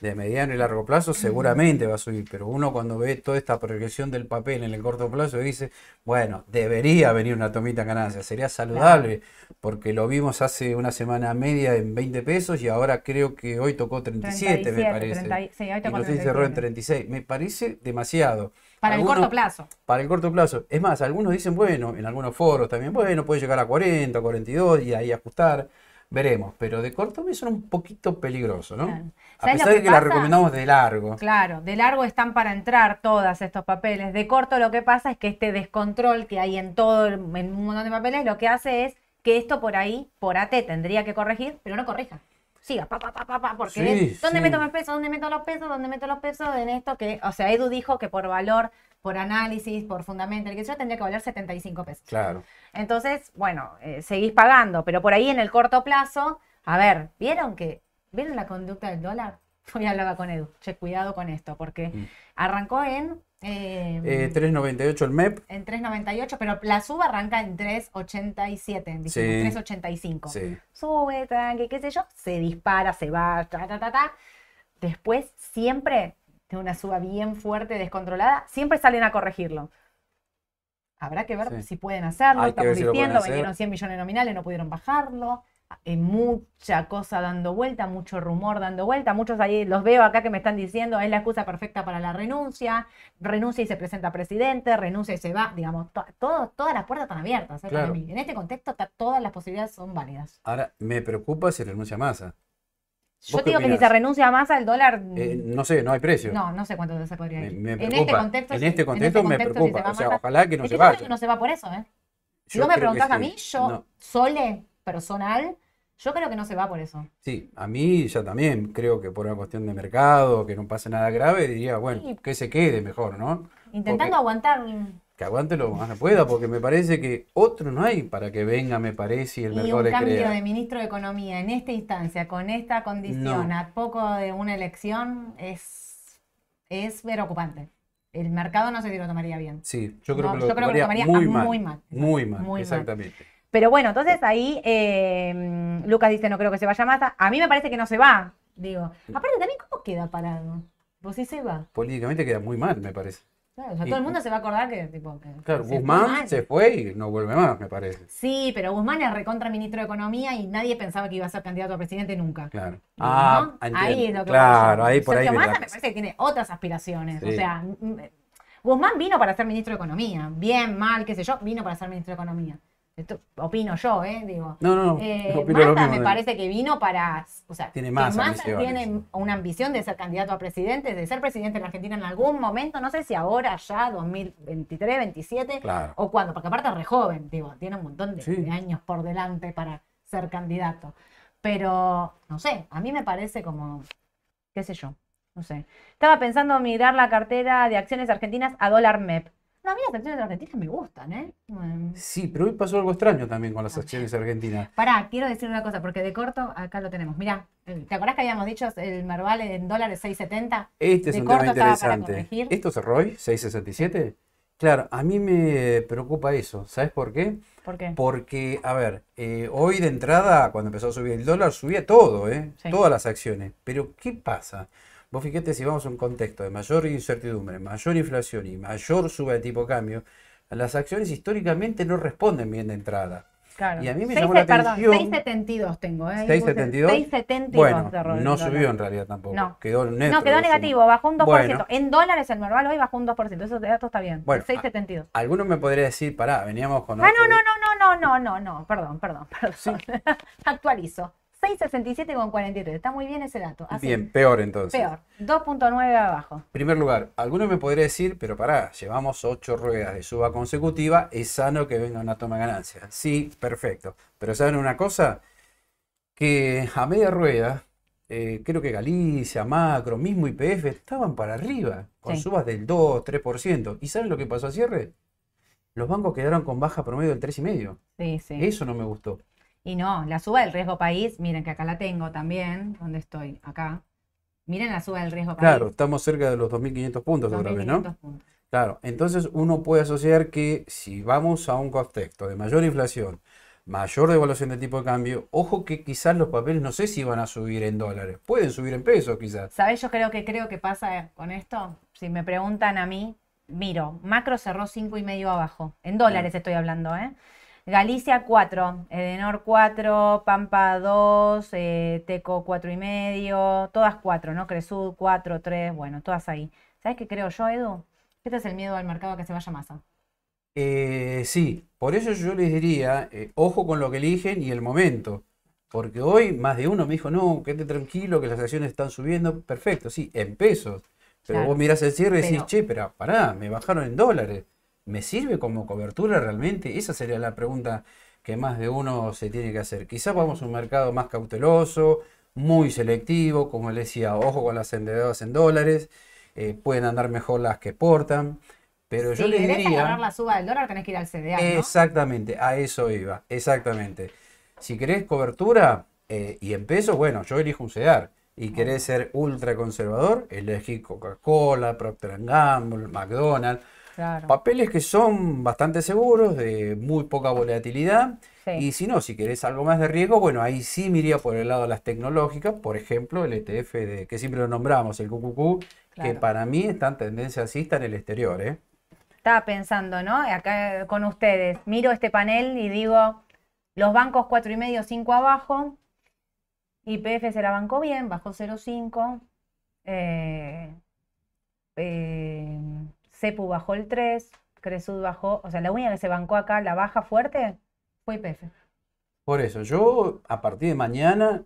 de mediano y largo plazo seguramente va a subir, pero uno cuando ve toda esta proyección del papel en el corto plazo dice, bueno, debería venir una tomita en ganancia, sería saludable, porque lo vimos hace una semana media en 20 pesos y ahora creo que hoy tocó 37, me 37, parece. 30 sí, hoy y tocó no sé si cerró en 37. 36. Me parece demasiado. Para el corto plazo. para el corto plazo. Es más, algunos dicen, bueno, en algunos foros también, bueno, puede llegar a 40, 42 y ahí ajustar. Veremos, pero de corto me suena un poquito peligroso, ¿no? Claro. A ¿Sabes lo pesar de que que la pasa? recomendamos de largo. Claro, de largo están para entrar todos estos papeles. De corto lo que pasa es que este descontrol que hay en todo, el- en un montón de papeles, lo que hace es que esto por ahí, por AT, tendría que corregir, pero no corrija. Siga, pa, pa, pa, pa, pa, porque Sí, es, ¿dónde sí. meto los pesos? ¿Dónde meto los pesos? ¿Dónde meto los pesos? En esto que, o sea, Edu dijo que por valor, por análisis, por fundamento, el que yo tendría que valer 75 pesos. Claro. Entonces, bueno, eh, seguís pagando, pero por ahí en el corto plazo, a ver, ¿vieron que, ¿vieron la conducta del dólar? <laughs> Hoy hablaba con Edu, che, cuidado con esto, porque Mm. arrancó en, eh, Eh, 3.98 el MEP. en 3.98, pero la suba arranca en 3.87, dijimos, Sí. 3.85. Sí. Sube, tranqui, qué sé yo, se dispara, se va, ta, ta, ta, ta. Después, siempre, de una suba bien fuerte, descontrolada, siempre salen a corregirlo. Habrá que ver Sí. si pueden hacerlo, Hay estamos si diciendo, hacer. vendieron 100 millones nominales, no pudieron bajarlo. Hay mucha cosa dando vuelta, mucho rumor dando vuelta. Muchos ahí los veo acá que me están diciendo, es la excusa perfecta para la renuncia. Renuncia y se presenta presidente, renuncia y se va. Digamos, to- todo, todas las puertas están abiertas. ¿eh? Claro. En este contexto, todas las posibilidades son válidas. Ahora, me preocupa si renuncia Massa. Yo digo que si se renuncia a Massa, el dólar. Eh, no sé, no hay precio. no, no sé cuánto se podría Me, ir. me en preocupa. este contexto, En este contexto me contexto, si preocupa. se va O sea, ojalá que no Es se que yo creo que vaya. no se va por eso, ¿eh? Si vos me preguntás a mí, yo, No. Sole, personal, yo creo que no se va por eso. Sí, a mí ya también creo que por una cuestión de mercado, que no pase nada grave, diría, bueno, Sí. que se quede mejor, ¿no? Intentando Porque- aguantar. Que aguante lo más que pueda, porque me parece que otro no hay para que venga, me parece, y el Y mercado un le cambio crea. de ministro de Economía en esta instancia, con esta condición, No. a poco de una elección, es, es preocupante. El mercado no se lo tomaría bien. Sí, yo creo No, que lo yo creo que lo tomaría muy mal. muy mal. Muy mal, Muy mal. exactamente. Pero bueno, entonces ahí eh, Lucas dice, no creo que se vaya Massa. A mí me parece que no se va. Digo, aparte también, ¿cómo queda parado? Pues sí se va. Políticamente queda muy mal, me parece. Claro, o sea, Y- todo el mundo se va a acordar que, tipo, que Claro, se Guzmán se fue y no vuelve más, me parece. Sí, pero Guzmán es recontra ministro de Economía y nadie pensaba que iba a ser candidato a presidente nunca. Claro. Ah. Ahí es lo que Claro, yo. ahí por ahí Sergio la Massa me parece que tiene otras aspiraciones. O sea, mm, Guzmán vino para ser ministro de Economía. Bien, mal, qué sé yo, vino para ser ministro de Economía. Esto opino yo, ¿eh? Digo. No, no, no. Eh, Massa me parece que vino para. O sea, Tiene más tiene una ambición de ser candidato a presidente, de ser presidente de la Argentina en algún momento, no sé si ahora, ya, 2023, 27, Claro. o cuándo, porque aparte es re joven, digo, tiene un montón de, Sí. de años por delante para ser candidato. Pero, no sé, a mí me parece como, qué sé yo, no sé. Estaba pensando mirar la cartera de acciones argentinas a dólar MEP. No, a mí las acciones argentinas me gustan, ¿eh? Sí, pero hoy pasó algo extraño también con las acciones argentinas. Pará, quiero decir una cosa, porque de corto acá lo tenemos. Mirá, el- ¿te acordás que habíamos dicho el Merval en dólares 6.70? Este es De un corto tema interesante. ¿Esto es ROI 667? Claro, a mí me preocupa eso. ¿Sabes por qué? ¿Por qué? Porque, a ver, eh, hoy de entrada, cuando empezó a subir el dólar, subía todo, ¿eh? Sí. Todas las acciones. Pero, ¿qué pasa? Vos fíjate si vamos a un contexto de mayor incertidumbre, mayor inflación y mayor suba de tipo de cambio, las acciones históricamente no responden bien de entrada. Claro. Y a mí me Seis llamó la perdón, atención- 6.72 tengo, ¿eh? Ahí 6.72. puse 6.72 Bueno, de no subió en realidad tampoco. No. Quedó neutro. No, quedó de negativo, bajó un 2%. Bueno. En dólares el Merval hoy bajó un 2%. Eso dato está bien. Bueno, 6.72. Alguno me podría decir, pará, veníamos con Ah, otro- no, no, no, no, no, no, no, no, perdón, perdón, perdón. <laughs> Actualizo. 6.67 con 43. Está muy bien ese dato. Así, Bien, peor entonces. Peor. 2.9 abajo. primer lugar, alguno me podría decir, pero pará, llevamos ocho ruedas de suba consecutiva, es sano que venga una toma de ganancias. Sí, perfecto. Pero ¿saben una cosa? Que a media rueda, eh, creo que Galicia, Macro, mismo YPF estaban para arriba, con Sí. subas del 2, 3%. ¿Y saben lo que pasó a cierre? Los bancos quedaron con baja promedio del 3,5%. Sí, sí. Eso no me gustó. Y no, la suba del riesgo país, miren que acá la tengo también. ¿Dónde estoy? Acá. Miren la suba del riesgo país. Claro, estamos cerca de los 2.500 puntos otra vez, ¿no? 2.500 puntos. Claro, entonces uno puede asociar que si vamos a un contexto de mayor inflación, mayor devaluación del tipo de cambio, ojo que quizás los papeles no sé si van a subir en dólares, pueden subir en pesos quizás. ¿Sabés? Yo creo que creo que pasa con esto. Si me preguntan a mí, miro, Macro cerró cinco y medio abajo. En dólares estoy hablando, ¿eh? Galicia 4, Edenor 4, Pampa 2, eh, Teco 4 y medio, todas 4, ¿no? Cresud 4, 3, bueno, todas ahí. ¿Sabes qué creo yo, Edu? Este es el miedo al mercado a que se vaya masa. Eh, sí, por eso yo les diría, eh, ojo con lo que eligen y el momento, porque hoy más de uno me dijo, no, quédate tranquilo que las acciones están subiendo, perfecto, sí, en pesos, pero Claro, vos mirás el cierre y decís, pero- che, pero pará, me bajaron en dólares, ¿me sirve como cobertura realmente? Esa sería la pregunta que más de uno se tiene que hacer. Quizás vamos a un mercado más cauteloso, muy selectivo, como les decía, ojo con las endeudadas en dólares, eh, pueden andar mejor las que portan, pero yo si les querés diría... agarrar la suba del dólar, tenés que ir al CDA, ¿no? Exactamente, a eso iba, exactamente. Si querés cobertura eh, y en pesos, bueno, yo elijo un CEDAR. Y querés ser ultra conservador, elegí Coca-Cola, Procter Gamble, McDonald's. Claro. Papeles que son bastante seguros, de muy poca volatilidad. Sí. Y si no, si querés algo más de riesgo, bueno, ahí sí me iría por el lado de las tecnológicas. Por ejemplo, el ETF de, que siempre lo nombramos, el QQQ, que para mí está en tendencia alcista en el exterior, ¿eh? Estaba pensando, ¿no? Acá con ustedes, miro este panel y digo, los bancos cuatro y medio, 5 abajo, YPF se la bancó bien, bajó 0,5, eh, eh, CEPU bajó el 3, Cresud bajó, o sea, la única que se bancó acá, la baja fuerte, fue YPF. Por eso, yo a partir de mañana,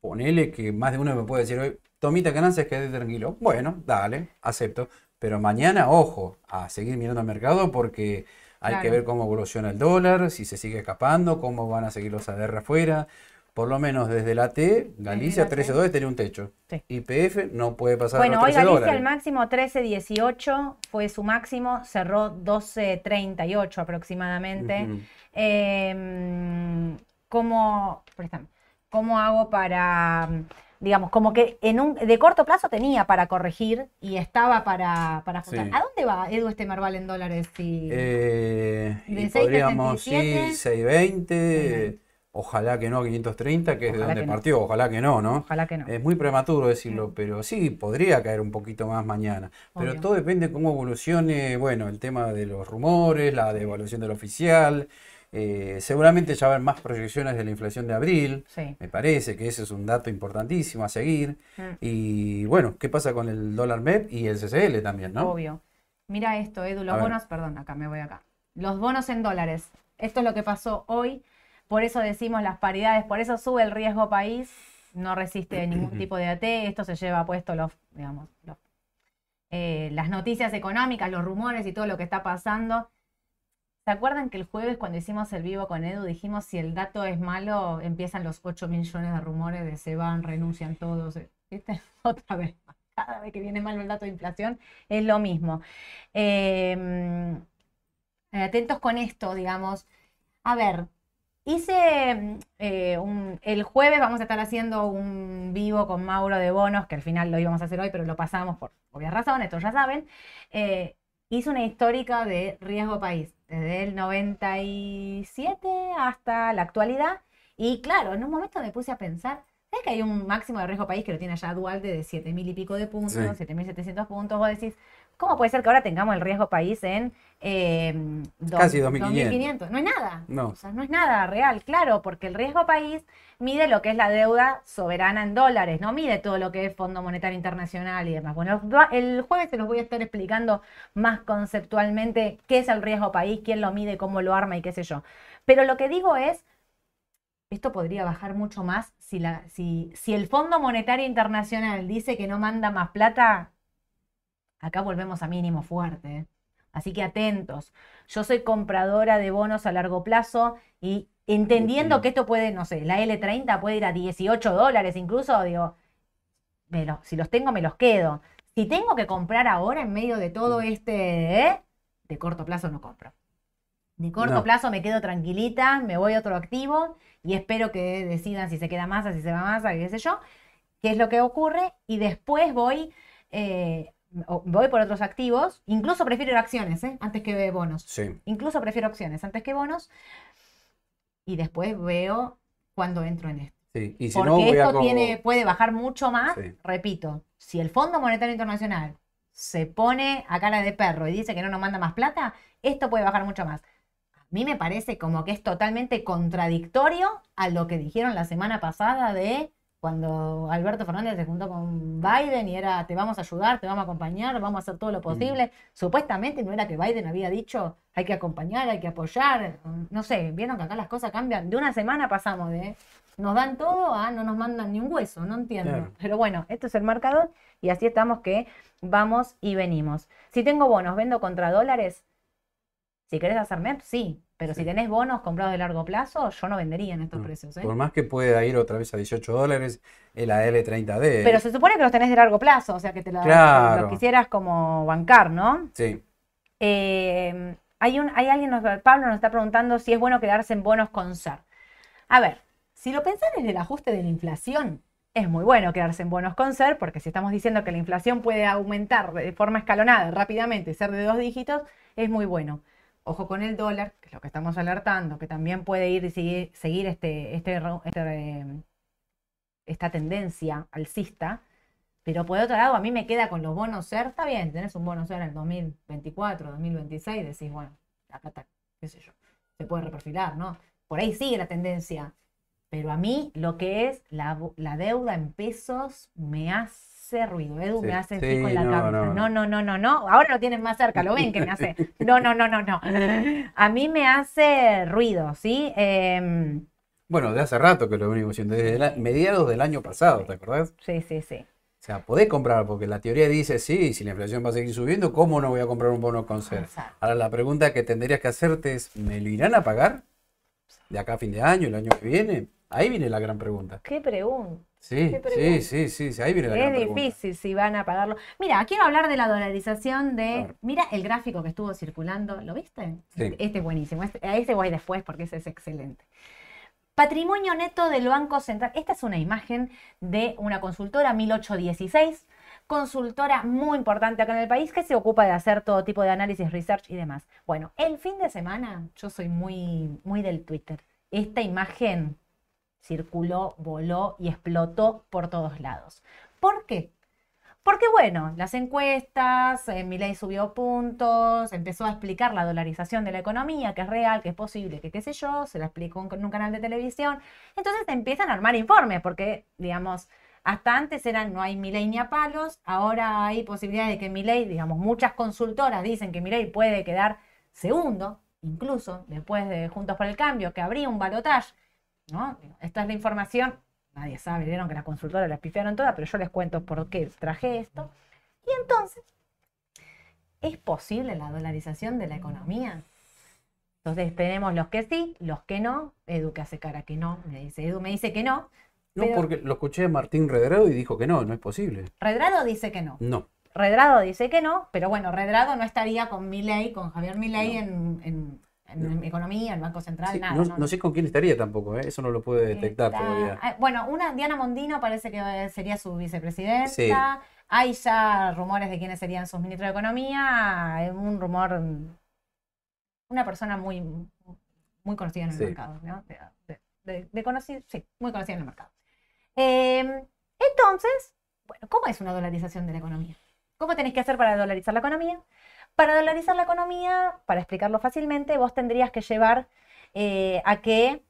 ponele que más de uno me puede decir hoy, Tomita ganancias, quédate tranquilo. Bueno, dale, acepto. Pero mañana, ojo, a seguir mirando al mercado porque hay que ver cómo evoluciona el dólar, si se sigue escapando, cómo van a seguir los ADR afuera. Por lo menos desde la T, Galicia la T. 13.2 tenía un techo. Sí. YPF no puede pasar Bueno, los hoy 13 Galicia dólares. el máximo 13.18 fue su máximo, cerró 12.38 aproximadamente. Ujú. Eh, ¿cómo, préstame, cómo hago para, digamos, como que en un, de corto plazo tenía para corregir y estaba para, para ajustar? Sí. ¿A dónde va Edu este Merval en dólares? Si- Eh, y De podríamos, sí, 6.77. 6.20, ojalá que no, 530, que es de donde no. partió, ojalá que no, ¿no? Ojalá que no. Es muy prematuro decirlo, pero sí, podría caer un poquito más mañana. Pero todo depende de cómo evolucione, bueno, el tema de los rumores, la devaluación del oficial. eh, seguramente ya va a haber más proyecciones de la inflación de abril. Sí. Me parece que ese es un dato importantísimo a seguir. Mm. Y bueno, ¿qué pasa con el dólar MEP y el CCL también, ¿no? Obvio. Mira esto, Edu, los A ver. bonos, perdón, acá me voy acá. Los bonos en dólares. Esto es lo que pasó hoy. Por eso decimos las paridades, por eso sube el riesgo país, no resiste <clears throat> ningún tipo de AT, esto se lleva puesto los, digamos, los, eh, las noticias económicas, los rumores y todo lo que está pasando. ¿Se acuerdan que el jueves cuando hicimos el vivo con Edu dijimos si el dato es malo, empiezan los 8 millones de rumores de se van, renuncian todos? ¿Viste? <laughs> Otra vez. Cada vez que viene mal el dato de inflación es lo mismo. Eh, atentos con esto, digamos. A ver, hice eh, un- el jueves vamos a estar haciendo un vivo con Mauro de Bonos, que al final lo íbamos a hacer hoy, pero lo pasamos por obvias razones, todos ya saben. Eh, hice una histórica de riesgo país, desde el 97 hasta la actualidad. Y claro, en un momento me puse a pensar, ¿sabes que hay un máximo de riesgo país que lo tiene ya Dualde de 7.000 y pico de puntos, Sí. 7.700 puntos? Vos decís, ¿cómo puede ser que ahora tengamos el riesgo país en eh, dos- Casi 2.500. 2.500? No es nada. No. O sea, no es nada real, claro, porque el riesgo país mide lo que es la deuda soberana en dólares, no mide todo lo que es Fondo Monetario Internacional y demás. Bueno, el jueves se los voy a estar explicando más conceptualmente qué es el riesgo país, quién lo mide, cómo lo arma y qué sé yo. Pero lo que digo es, esto podría bajar mucho más si, la, si, si el Fondo Monetario Internacional dice que no manda más plata, acá volvemos a mínimo fuerte. ¿eh? Así que atentos. Yo soy compradora de bonos a largo plazo y entendiendo que esto puede, no sé, la L30 puede ir a 18 dólares incluso, digo, me lo- si los tengo me los quedo. Si tengo que comprar ahora en medio de todo este, ¿eh? de corto plazo no compro. De corto No. plazo me quedo tranquilita, me voy a otro activo y espero que decidan si se queda más, si se va más, qué sé yo, qué es lo que ocurre y después voy, eh, voy por otros activos, incluso prefiero acciones, ¿eh? antes que bonos. Sí. Incluso prefiero acciones antes que bonos y después veo cuando entro en esto. Sí. Y si Porque no, voy a esto tiene, puede bajar mucho más, Sí. repito, si el Fondo Monetario Internacional se pone a cara de perro y dice que no nos manda más plata, esto puede bajar mucho más. A mí me parece como que es totalmente contradictorio a lo que dijeron la semana pasada de cuando Alberto Fernández se juntó con Biden y era te vamos a ayudar, te vamos a acompañar, vamos a hacer todo lo posible. Supuestamente no era que Biden había dicho hay que acompañar, hay que apoyar. No sé, vieron que acá las cosas cambian. De una semana pasamos de nos dan todo a no nos mandan ni un hueso, no entiendo. Claro. Pero bueno, esto es el marcador y así estamos que vamos y venimos. Si tengo bonos, vendo contra dólares. Si querés hacer MEP, sí. Pero si tenés bonos comprados de largo plazo, yo no vendería en estos No. precios. ¿eh? Por más que pueda ir otra vez a 18 dólares, el AL30D. Pero se supone que los tenés de largo plazo, o sea que te Claro. lo quisieras como bancar, ¿no? Sí. Eh, hay, un, hay alguien, nos- Pablo nos está preguntando si es bueno quedarse en bonos con SER. A ver, si lo pensás desde el ajuste de la inflación, es muy bueno quedarse en bonos con SER, porque si estamos diciendo que la inflación puede aumentar de forma escalonada rápidamente y ser de dos dígitos, es muy bueno. Ojo con el dólar, que es lo que estamos alertando, que también puede ir y seguir, este, este, este, eh, esta tendencia alcista. Pero por otro lado, a mí me queda con los bonos SER, está bien, tenés un bono SER en el 2024, 2026, decís, bueno, acá está, qué sé yo, se puede reperfilar, ¿no? Por ahí sigue la tendencia. Pero a mí lo que es la deuda en pesos me hace ruido. Edu Sí, me hace así con la no, cabeza. no, No, no. no, no. Ahora lo tienen más cerca, lo ven que me hace. <laughs> No, no, no, no, no. A mí me hace ruido, ¿sí? Em, Bueno, de hace rato que lo venimos haciendo, desde la- mediados del año pasado, ¿te acordás? sí, sí, sí. O sea, podés comprar, porque la teoría dice, sí, si la inflación va a seguir subiendo, ¿cómo no voy a comprar un bono con SER? Ahora la pregunta que tendrías que hacerte es, ¿me lo irán a pagar? ¿De acá a fin de año, el año que viene? Ahí viene la gran pregunta. ¿Qué pregunta? Sí, Qué sí, pregunta. sí, sí, sí, ahí viene la gran Es pregunta. difícil si van a pagarlo. Mira, quiero hablar de la dolarización de. Claro. Mira el gráfico que estuvo circulando. ¿Lo viste? Sí. Este es buenísimo. Este, a ese voy después porque ese es excelente. Patrimonio neto del Banco Central. Esta es una imagen de una consultora 1816, consultora muy importante acá en el país que se ocupa de hacer todo tipo de análisis, research y demás. Bueno, el fin de semana yo soy muy, muy del Twitter. Esta imagen circuló, voló y explotó por todos lados. ¿Por qué? Porque bueno, las encuestas, eh, subió puntos, empezó a explicar la dolarización de la economía, que es real, que es posible, que qué sé yo, se la explicó en, un canal de televisión. Entonces empiezan a armar informes, porque, digamos, Hasta antes eran no hay Milei ni a palos, ahora hay posibilidades de que Milei, digamos, muchas consultoras dicen que Milei puede quedar segundo, incluso después de Juntos por el Cambio, que habría un balotaje, ¿no? Esta es la información, nadie sabe, vieron que las consultoras las pifiaron todas, pero yo les cuento por qué traje esto. Y entonces, ¿es posible la dolarización de la economía? Entonces tenemos los que sí, los que no. Edu que hace cara que no, me dice, Edu me dice que no, No, porque lo escuché a Martín Redrado y dijo que no, no es posible. Redrado dice que no. No. Redrado dice que no, pero bueno, Redrado no estaría con Milei, con Javier Milei No. en, en- en economía, en Banco Central, Sí, nada. no, no, no sé con quién estaría tampoco, ¿eh? Eso no lo puede detectar Está- todavía. ah, Bueno, una Diana Mondino parece que eh, sería su vicepresidenta. Sí. Hay ya rumores de quiénes serían sus ministros de Economía. Hay un rumor, una persona muy, muy conocida en el Sí. mercado, ¿no? De, de- de- de conoci- sí, muy conocida en el mercado. Eh, entonces, bueno, ¿cómo es una dolarización de la economía? ¿Cómo tenéis que hacer para dolarizar la economía? Para dolarizar la economía, para explicarlo fácilmente, vos tendrías que llevar eh, a que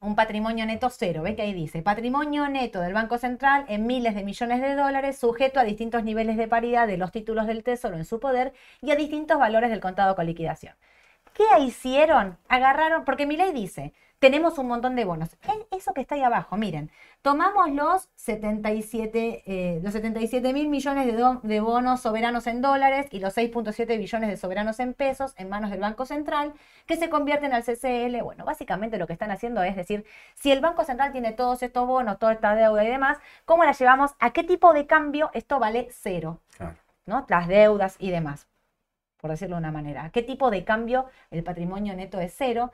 un patrimonio neto cero, ve que ahí dice, patrimonio neto del Banco Central en miles de millones de dólares, sujeto a distintos niveles de paridad de los títulos del Tesoro en su poder y a distintos valores del contado con liquidación. ¿Qué hicieron? Agarraron, porque mi ley dice, tenemos un montón de bonos. Eso que está ahí abajo, miren, tomamos los 77, eh, los 77 mil millones de, do- de bonos soberanos en dólares y los 6.7 billones de soberanos en pesos en manos del Banco Central, que se convierten al CCL. Bueno, básicamente lo que están haciendo es decir, si el Banco Central tiene todos estos bonos, toda esta deuda y demás, ¿cómo la llevamos? ¿A qué tipo de cambio esto vale cero? Claro. ¿no? Las deudas y demás, por decirlo de una manera. ¿A qué tipo de cambio el patrimonio neto es cero?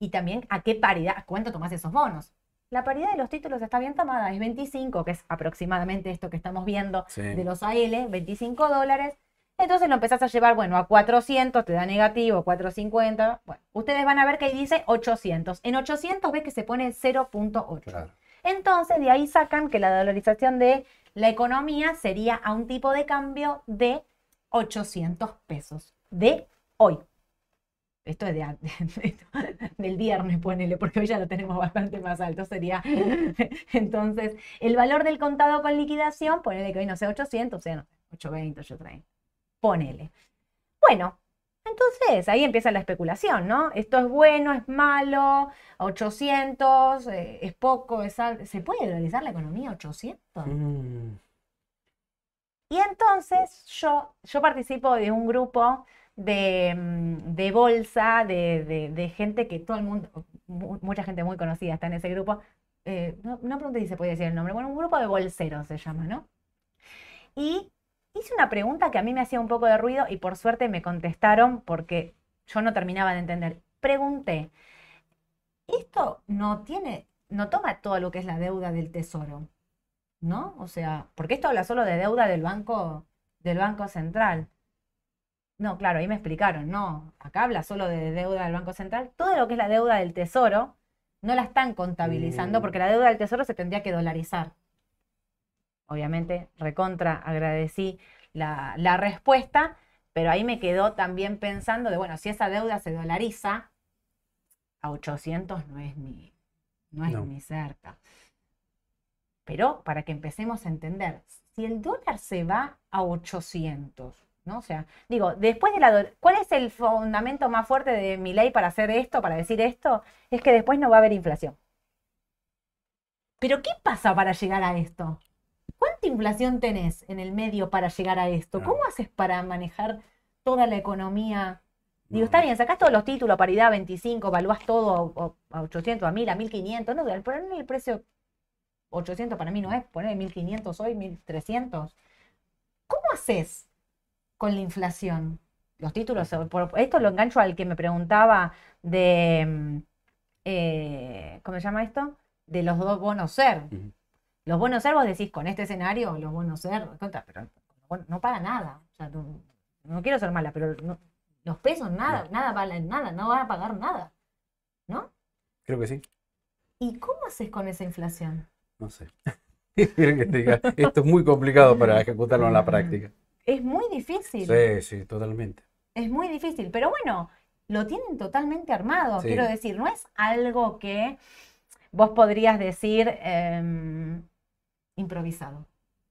Y también a qué paridad, ¿a cuánto tomás esos bonos? La paridad de los títulos está bien tomada, es 25, que es aproximadamente esto que estamos viendo Sí. de los AL, 25 dólares. Entonces lo empezás a llevar, bueno, a 400, te da negativo, 450. Bueno, ustedes van a ver que ahí dice 800. En 800 ves que se pone 0.8. Claro. Entonces, de ahí sacan que la dolarización de la economía sería a un tipo de cambio de 800 pesos de hoy. Esto es de, an- <laughs> del viernes, ponele, porque hoy ya lo tenemos bastante más alto. Sería. <laughs> Entonces, el valor del contado con liquidación, ponele que hoy no sé, 800, o sea, no sé, 820, 830. Ponele. Bueno, entonces ahí empieza la especulación, ¿no? Esto es bueno, es malo, 800, eh, es poco, es algo. ¿Se puede dolarizar la economía a 800? Mm, Y entonces yo, yo participo de un grupo de, mm, de bolsa, de, de- de gente que todo el mundo, mu- mucha gente muy conocida está en ese grupo. Eh, no, no pregunté si se podía decir el nombre, bueno, un grupo de bolseros se llama, ¿no? Y hice una pregunta que a mí me hacía un poco de ruido y por suerte me contestaron porque yo no terminaba de entender. Pregunté, ¿esto no tiene, no toma todo lo que es la deuda del tesoro? ¿no? O sea, porque esto habla solo de deuda del banco, del Banco Central. No, claro, ahí me explicaron, no, acá habla solo de deuda del Banco Central. Todo lo que es la deuda del Tesoro no la están contabilizando Mm. porque la deuda del Tesoro se tendría que dolarizar. Obviamente, recontra, agradecí la, la respuesta, pero ahí me quedó también pensando de, bueno, si esa deuda se dolariza, a 800 no es ni, no es No. ni cerca. Pero para que empecemos a entender, si el dólar se va a 800, ¿no? O sea, digo, después de la... ¿Cuál es el fundamento más fuerte de mi ley para hacer esto, para decir esto? Es que después no va a haber inflación. Pero ¿qué pasa para llegar a esto? ¿Cuánta inflación tenés en el medio para llegar a esto? Claro. ¿Cómo haces para manejar toda la economía? Digo, está bien, sacás todos los títulos, paridad 25, evaluás todo a, a 800, a 1000, a 1500, no, pero el precio 800 para mí no es, poner 1500 hoy, 1300. ¿Cómo haces con la inflación? Los títulos, esto lo engancho al que me preguntaba de, mm, eh, ¿cómo se llama esto? De los dos bonos ser. Los bonos ser, vos decís, con este escenario, los bonos ser, contra, pero bueno, no paga nada. O sea, no, no quiero ser mala, pero no- los pesos nada, nada valen nada, no van a pagar nada. ¿No? Creo que sí. ¿Y cómo haces con esa inflación? No sé. <laughs> Esto es muy complicado para ejecutarlo en la práctica. Es muy difícil. Sí, sí, totalmente. Es muy difícil, pero bueno, lo tienen totalmente armado. Sí. Quiero decir, no es algo que, vos podrías decir em, improvisado,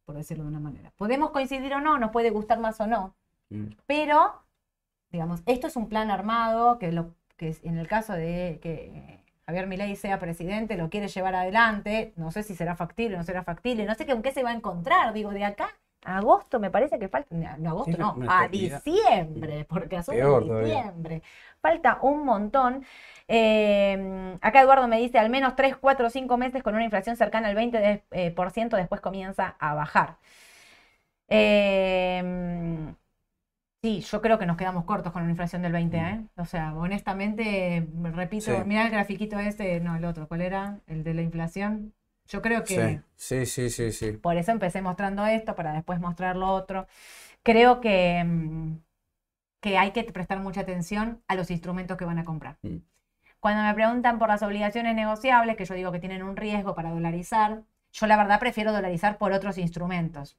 por decirlo de una manera. Podemos coincidir o no, nos puede gustar más o no, Mm. pero, digamos, esto es un plan armado que, lo, que en el caso de que Javier Milei sea presidente, lo quiere llevar adelante, no sé si será factible o no será factible, no sé con qué se va a encontrar, digo, de acá agosto me parece que falta, no, no, agosto Sí, no, a diciembre, porque todavía. diciembre. Falta un montón. Eh, acá Eduardo me dice al menos 3, 4, 5 meses con una inflación cercana al 20%, de- eh, por ciento, después comienza a bajar. Eh, sí, yo creo que nos quedamos cortos con una inflación del 20, ¿eh? O sea, honestamente, me repito, Sí. mirá el grafiquito este, no, el otro, ¿cuál era? El de la inflación. Yo creo que... Sí, sí, sí, sí, sí. Por eso empecé mostrando esto, para después mostrar lo otro. Creo que, mm, que hay que prestar mucha atención a los instrumentos que van a comprar. Mm. Cuando me preguntan por las obligaciones negociables, que yo digo que tienen un riesgo para dolarizar, yo la verdad prefiero dolarizar por otros instrumentos.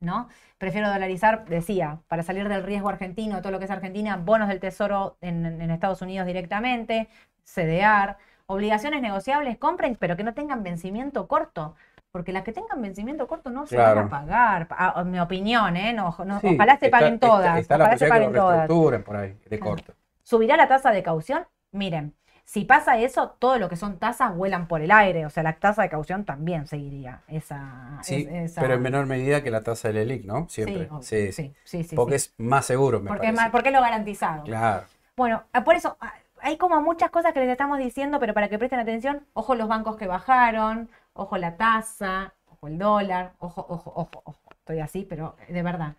¿No? Prefiero dolarizar, decía, para salir del riesgo argentino, todo lo que es Argentina, bonos del Tesoro en, en Estados Unidos directamente, CDR, obligaciones negociables, compren, pero que no tengan vencimiento corto, porque las que tengan vencimiento corto no se van a pagar. Ah, mi opinión, ¿eh? No, no- Sí, ojalá se está- paguen todas, Está, ojalá se paguen lo todas. por ahí, de Claro. corto. ¿Subirá la tasa de caución? Miren, si pasa eso, todo lo que son tasas vuelan por el aire, o sea, la tasa de caución también seguiría esa... Sí, es- esa- pero en menor medida que la tasa del ELIC, ¿no? Siempre. Sí, sí, sí, sí, Porque es más seguro, me Porque, es parece. más- porque es lo garantizado. Claro. Bueno, ah, por eso ah, hay como muchas cosas que les estamos diciendo, pero para que presten atención, ojo los bancos que bajaron, ojo la tasa, ojo el dólar, ojo, ojo, ojo, ojo. Estoy así, pero de verdad.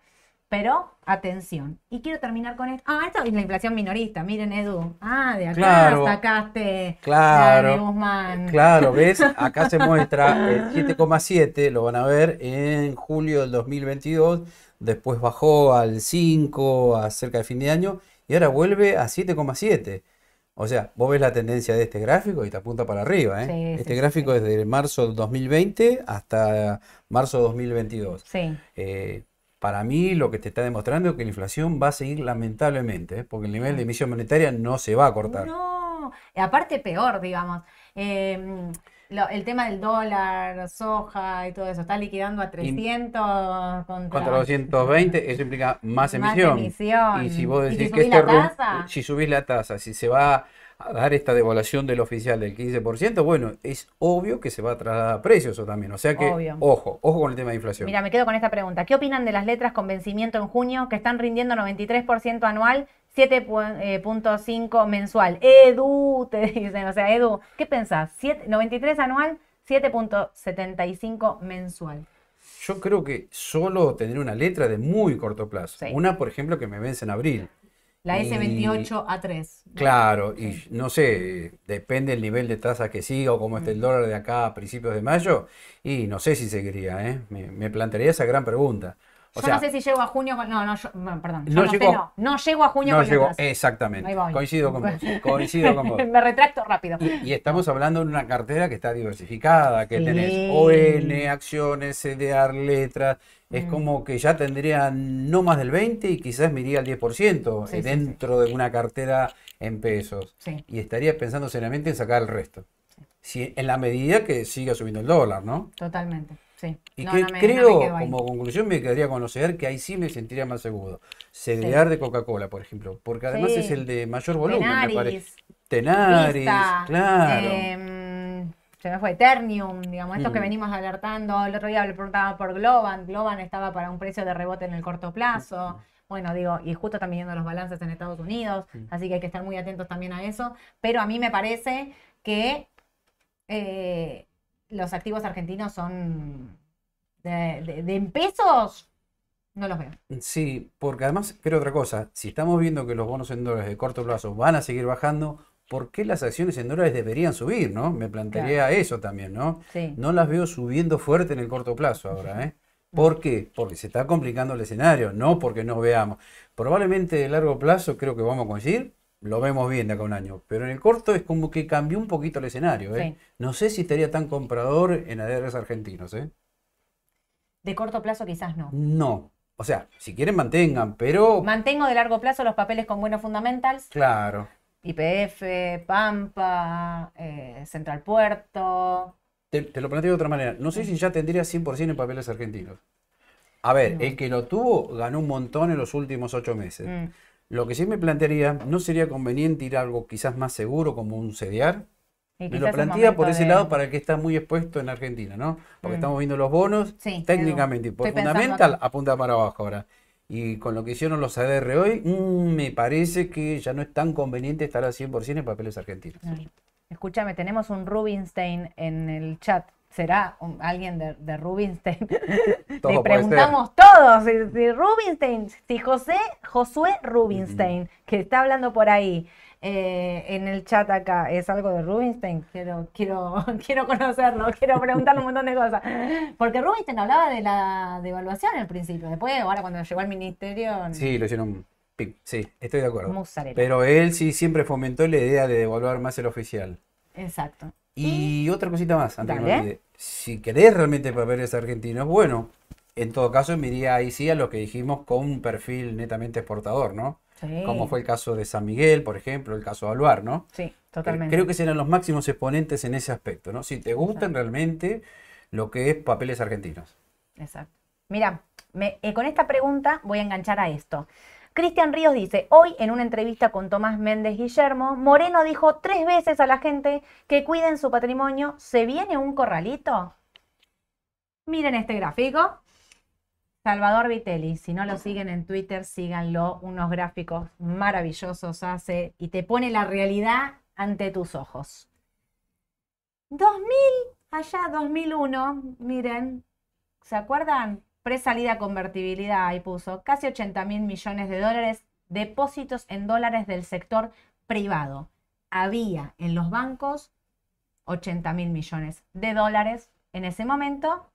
Pero atención. Y quiero terminar con esto. Ah, esto es la inflación minorista. Miren, Edu. Ah, de acá Claro. sacaste Claro. la de Guzmán. Claro, ¿ves? <laughs> Acá se muestra el 7,7, lo van a ver en julio del 2022, después bajó al 5 a cerca de fin de año y ahora vuelve a 7,7. O sea, vos ves la tendencia de este gráfico y te apunta para arriba, ¿eh? Sí, sí, Este sí, gráfico es de marzo del 2020 hasta marzo de 2022. Sí. Eh, para mí lo que te está demostrando es que la inflación va a seguir lamentablemente, ¿eh? Porque el nivel de emisión monetaria no se va a cortar. No, aparte peor, digamos. Eh, lo- el tema del dólar, soja y todo eso, está liquidando a 300 contra, Contra 220, eso implica más más emisión. emisión. Y si vos Y si decís que este la rum- tasa. si subís la tasa, si se va a dar esta devaluación del oficial del 15%, bueno, es obvio que se va a trasladar a precios eso también. O sea que, Obvio. ojo, ojo con el tema de inflación. Mira, me quedo con esta pregunta. ¿Qué opinan de las letras con vencimiento en junio que están rindiendo 93% anual, 7.5 mensual? Edu, te <laughs> dicen, o sea, Edu, ¿qué pensás? Siete- 93 anual, 7.75 mensual. Yo creo que solo tendré una letra de muy corto plazo. Sí. Una, por ejemplo, que me vence en abril. La Y- S28 A3. Claro, y no sé, depende el nivel de tasa que siga o cómo esté el dólar de acá a principios de mayo, y no sé si seguiría, ¿eh? Me, me plantearía esa gran pregunta. O yo sea, no sé si llego a junio con... No, no, yo- bueno, perdón. yo No no, sé, llegó- no. No llego a junio no con letras. exactamente, coincido con vos, <laughs> coincido con vos. Me retracto rápido. Y, y estamos hablando de una cartera que está diversificada, que Sí. tenés ON, acciones, CDR, letras, es Mm. como que ya tendrían no más del 20 y quizás me iría al 10% Sí, sí, dentro de una cartera en pesos. Sí. Y estaría pensando seriamente en sacar el resto. Si, en la medida que siga subiendo el dólar, ¿no? Totalmente, sí. Y No, que no me- no me creo, como conclusión, me quedaría conocer que ahí sí me sentiría más seguro. Segregar de Coca-Cola, por ejemplo, porque además Sí. es el de mayor volumen, me parece. Tenaris, Tenaris, Vista, claro. em, se me fue Eternium, digamos, estos que Mm. venimos alertando. El otro día le preguntaba por Globan. Globan estaba para un precio de rebote en el corto plazo. Bueno, digo, y justo están viendo los balances en Estados Unidos, Mm. así que hay que estar muy atentos también a eso. Pero a mí me parece que eh, los activos argentinos son de, de- de en pesos, no los veo. Sí, porque además, creo otra cosa, si estamos viendo que los bonos en dólares de corto plazo van a seguir bajando, ¿por qué las acciones en dólares deberían subir, no? Me plantearía eso también, ¿no? Sí. No las veo subiendo fuerte en el corto plazo ahora, ¿eh? ¿Por qué? Porque se está complicando el escenario, no porque no veamos. Probablemente de largo plazo creo que vamos a coincidir, lo vemos bien de acá a un año, pero en el corto es como que cambió un poquito el escenario, ¿eh? Sí. No sé si estaría tan comprador en ADRs argentinos, ¿eh? De corto plazo quizás no. No. O sea, si quieren mantengan, pero Mantengo de largo plazo los papeles con buenos fundamentals. claro. IPF, Pampa, eh, Central Puerto. Te, te lo planteo de otra manera. No sé si ya tendría 100% en papeles argentinos. A ver, No. el que lo tuvo ganó un montón en los últimos ocho meses. Mm, Lo que sí me plantearía, ¿no sería conveniente ir a algo quizás más seguro como un CDR? y Me lo plantea por ese de- lado para el que está muy expuesto en Argentina, ¿no? Porque Mm. estamos viendo los bonos Sí, técnicamente y por fundamental apunta para abajo ahora. Y con lo que hicieron los ADR hoy, mm, me parece que ya no es tan conveniente estar al 100% en papeles argentinos. Mm. Escúchame, tenemos un Rubinstein en el chat. ¿Será alguien de, de Rubinstein? <laughs> Todo Le preguntamos todos. Si, si Rubinstein, si José, Josué Rubinstein, que está hablando por ahí eh, en el chat acá, ¿es algo de Rubinstein? Quiero, quiero, <laughs> quiero conocerlo, quiero preguntarle un montón de cosas. Porque Rubinstein hablaba de la devaluación al principio. Después, ahora cuando llegó al ministerio, Sí, lo hicieron. Sí, estoy de acuerdo. Pero él sí siempre fomentó la idea de devaluar más el oficial. Exacto. Y otra cosita más, antes que me Dale. olvide. Si querés realmente papeles argentinos, bueno, en todo caso me iría ahí sí a lo que dijimos con un perfil netamente exportador, ¿no? Sí, Como fue el caso de San Miguel, por ejemplo, el caso de Aluar, ¿no? sí, Cre- totalmente. Creo que serán los máximos exponentes en ese aspecto, ¿no? Si te gustan realmente lo que es papeles argentinos. Exacto. Mira, me- eh, con esta pregunta voy a enganchar a esto. Cristian Ríos dice, hoy en una entrevista con Tomás Méndez Guillermo, Moreno dijo tres veces a la gente que cuiden su patrimonio, ¿se viene un corralito? Miren este gráfico. Salvador Vitelli, si no lo siguen en Twitter, síganlo, unos gráficos maravillosos hace y te pone la realidad ante tus ojos. 2000, allá 2001, miren, ¿Se acuerdan? Presalida convertibilidad, ahí puso casi 80 mil millones de dólares, depósitos en dólares del sector privado. Había en los bancos 80 mil millones de dólares en ese momento.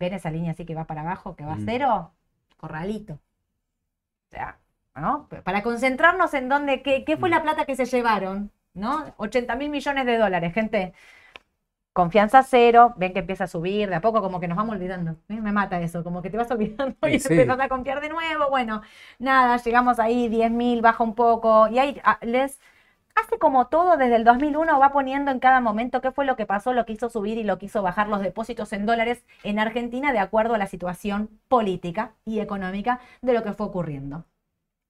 ¿Ven esa línea así que va para abajo, que va a Mm. cero? Corralito. O sea, ¿no? Para concentrarnos en dónde, qué, qué fue la plata que se llevaron, ¿no? 80 mil millones de dólares, gente. Confianza cero, ven que empieza a subir, de a poco como que nos vamos olvidando. ¿eh? Me mata eso, como que te vas <laughs> olvidando y Sí, sí. empezás a confiar de nuevo. Bueno, nada, llegamos ahí, 10.000, baja un poco. Y ahí ah, les hace como todo desde el 2001, va poniendo en cada momento qué fue lo que pasó, lo que hizo subir y lo que hizo bajar los depósitos en dólares en Argentina de acuerdo a la situación política y económica de lo que fue ocurriendo.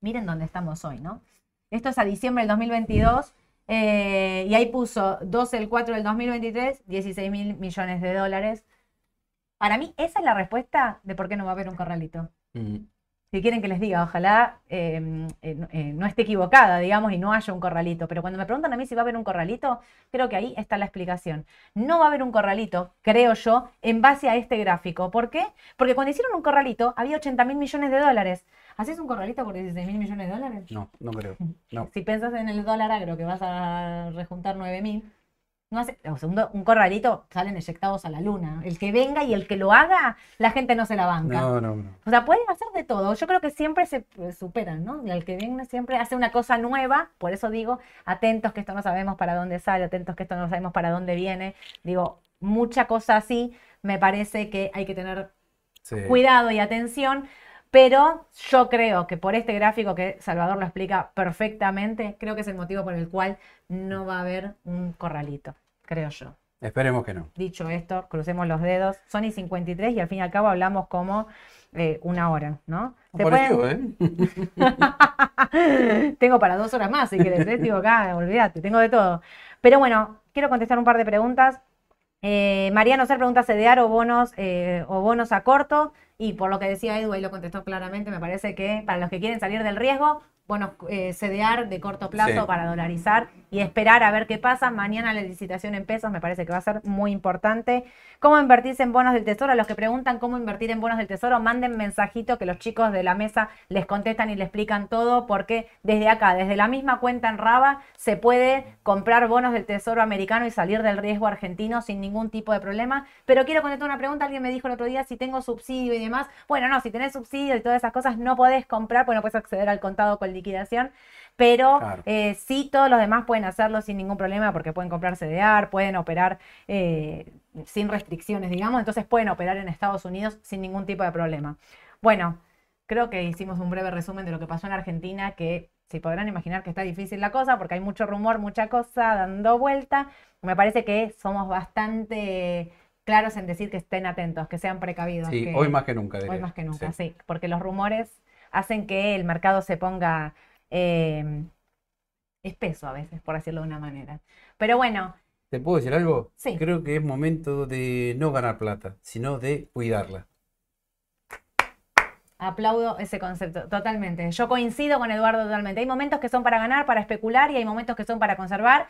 Miren dónde estamos hoy, ¿no? Esto es a diciembre del 2022 eh, y ahí puso 12 del 4 del 2023, 16 mil millones de dólares. Para mí, esa es la respuesta de por qué no va a haber un corralito. Mm. Si quieren que les diga, ojalá eh, no- eh, no esté equivocada, digamos, y no haya un corralito. Pero cuando me preguntan a mí si va a haber un corralito, creo que ahí está la explicación. No va a haber un corralito, creo yo, en base a este gráfico. ¿Por qué? Porque cuando hicieron un corralito había 80 mil millones de dólares. ¿Haces un corralito por 16 mil millones de dólares? No, no creo. No. <laughs> Si piensas en el dólar agro que vas a rejuntar 9 mil, no hace, o sea, un, un corralito salen eyectados a la luna. El que venga y el que lo haga, la gente no se la banca. No, no, no. O sea, pueden hacer de todo. Yo creo que siempre se superan, ¿no? Y el que viene siempre hace una cosa nueva. Por eso digo, atentos que esto no sabemos para dónde sale, atentos que esto no sabemos para dónde viene. Digo, mucha cosa así. Me parece que hay que tener Sí. cuidado y atención. Pero yo creo que por este gráfico que Salvador lo explica perfectamente, creo que es el motivo por el cual no va a haber un corralito, creo yo. Esperemos que no. Dicho esto, crucemos los dedos. Son y 53 y al fin y al cabo hablamos como eh, una hora, ¿no? Pareció, pueden- ¿eh? <laughs> tengo para dos horas más, si querés, ¿eh? Digo, acá, olvídate, tengo de todo. Pero bueno, quiero contestar un par de preguntas. Eh, Mariano Ser pregunta CDR o bonos, eh, o bonos a corto. Y por lo que decía Edu, ahí lo contestó claramente, me parece que para los que quieren salir del riesgo, bonos eh, CDR de corto plazo Sí. para dolarizar y esperar a ver qué pasa. Mañana la licitación en pesos me parece que va a ser muy importante. ¿Cómo invertirse en bonos del tesoro? A los que preguntan cómo invertir en bonos del tesoro, manden mensajito que los chicos de la mesa les contestan y le explican todo, porque desde acá, desde la misma cuenta en Raba, se puede comprar bonos del tesoro americano y salir del riesgo argentino sin ningún tipo de problema. Pero quiero contestar una pregunta. Alguien me dijo el otro día si tengo subsidio y demás. Bueno, no, si tenés subsidio y todas esas cosas no podés comprar, pues no puedes acceder al contado con liquidación. Pero Claro. eh, sí, todos los demás pueden hacerlo sin ningún problema porque pueden comprar CDR, pueden operar eh, sin restricciones, digamos. Entonces pueden operar en Estados Unidos sin ningún tipo de problema. Bueno, creo que hicimos un breve resumen de lo que pasó en Argentina, que si podrán imaginar que está difícil la cosa, porque hay mucho rumor, mucha cosa dando vuelta. Me parece que somos bastante claros en decir que estén atentos, que sean precavidos. Sí, que- hoy más que nunca, Hoy diría. más que nunca, Sí. sí. porque los rumores hacen que el mercado se ponga eh, espeso a veces, por decirlo de una manera. Pero bueno, ¿Te puedo decir algo? Sí. Creo que es momento de no ganar plata, sino de cuidarla. aplaudo ese concepto totalmente. Yo coincido con Eduardo totalmente. Hay momentos que son para ganar, para especular y hay momentos que son para conservar.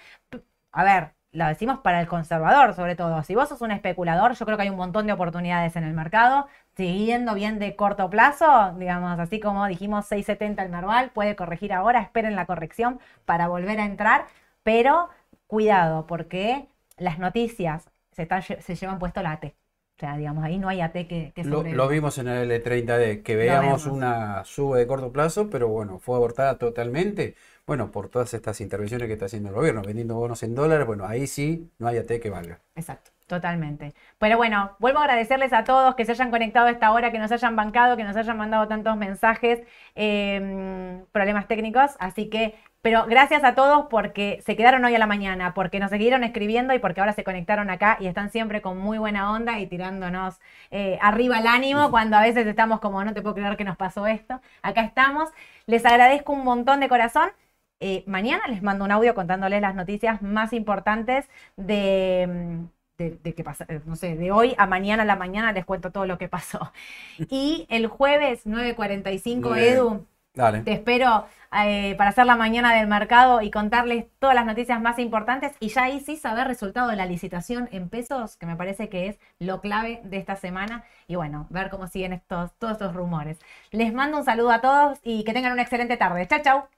A ver, lo decimos para el conservador sobre todo. Si vos sos un especulador, yo creo que hay un montón de oportunidades en el mercado. Siguiendo bien de corto plazo, digamos, así como dijimos 6.70 el Merval, puede corregir ahora, esperen la corrección para volver a entrar, pero cuidado, porque las noticias se, están se llevan puesto la AT. O sea, digamos, ahí no hay AT que, que Lo, lo vimos en el L30D, que veíamos una suba de corto plazo, pero bueno, fue abortada totalmente. Bueno, por todas estas intervenciones que está haciendo el gobierno, vendiendo bonos en dólares, bueno, ahí sí no hay AT que valga. Exacto, totalmente. Pero bueno, vuelvo a agradecerles a todos que se hayan conectado a esta hora, que nos hayan bancado, que nos hayan mandado tantos mensajes, eh, problemas técnicos. Así que, pero gracias a todos porque se quedaron hoy a la mañana, porque nos siguieron escribiendo y porque ahora se conectaron acá y están siempre con muy buena onda y tirándonos eh, arriba el ánimo cuando a veces estamos como, no te puedo creer que nos pasó esto. Acá estamos. Les agradezco un montón de corazón. Eh, mañana les mando un audio contándoles las noticias más importantes de, mm, de, de que pasa, no sé, de hoy a mañana a la mañana les cuento todo lo que pasó. <laughs> Y el jueves 9.45, Muy bien. Edu, Dale. te espero eh, para hacer la mañana del mercado y contarles todas las noticias más importantes y ya ahí sí saber resultado de la licitación en pesos, que me parece que es lo clave de esta semana. Y bueno, ver cómo siguen estos, todos estos rumores. Les mando un saludo a todos y que tengan una excelente tarde. Chao, chao.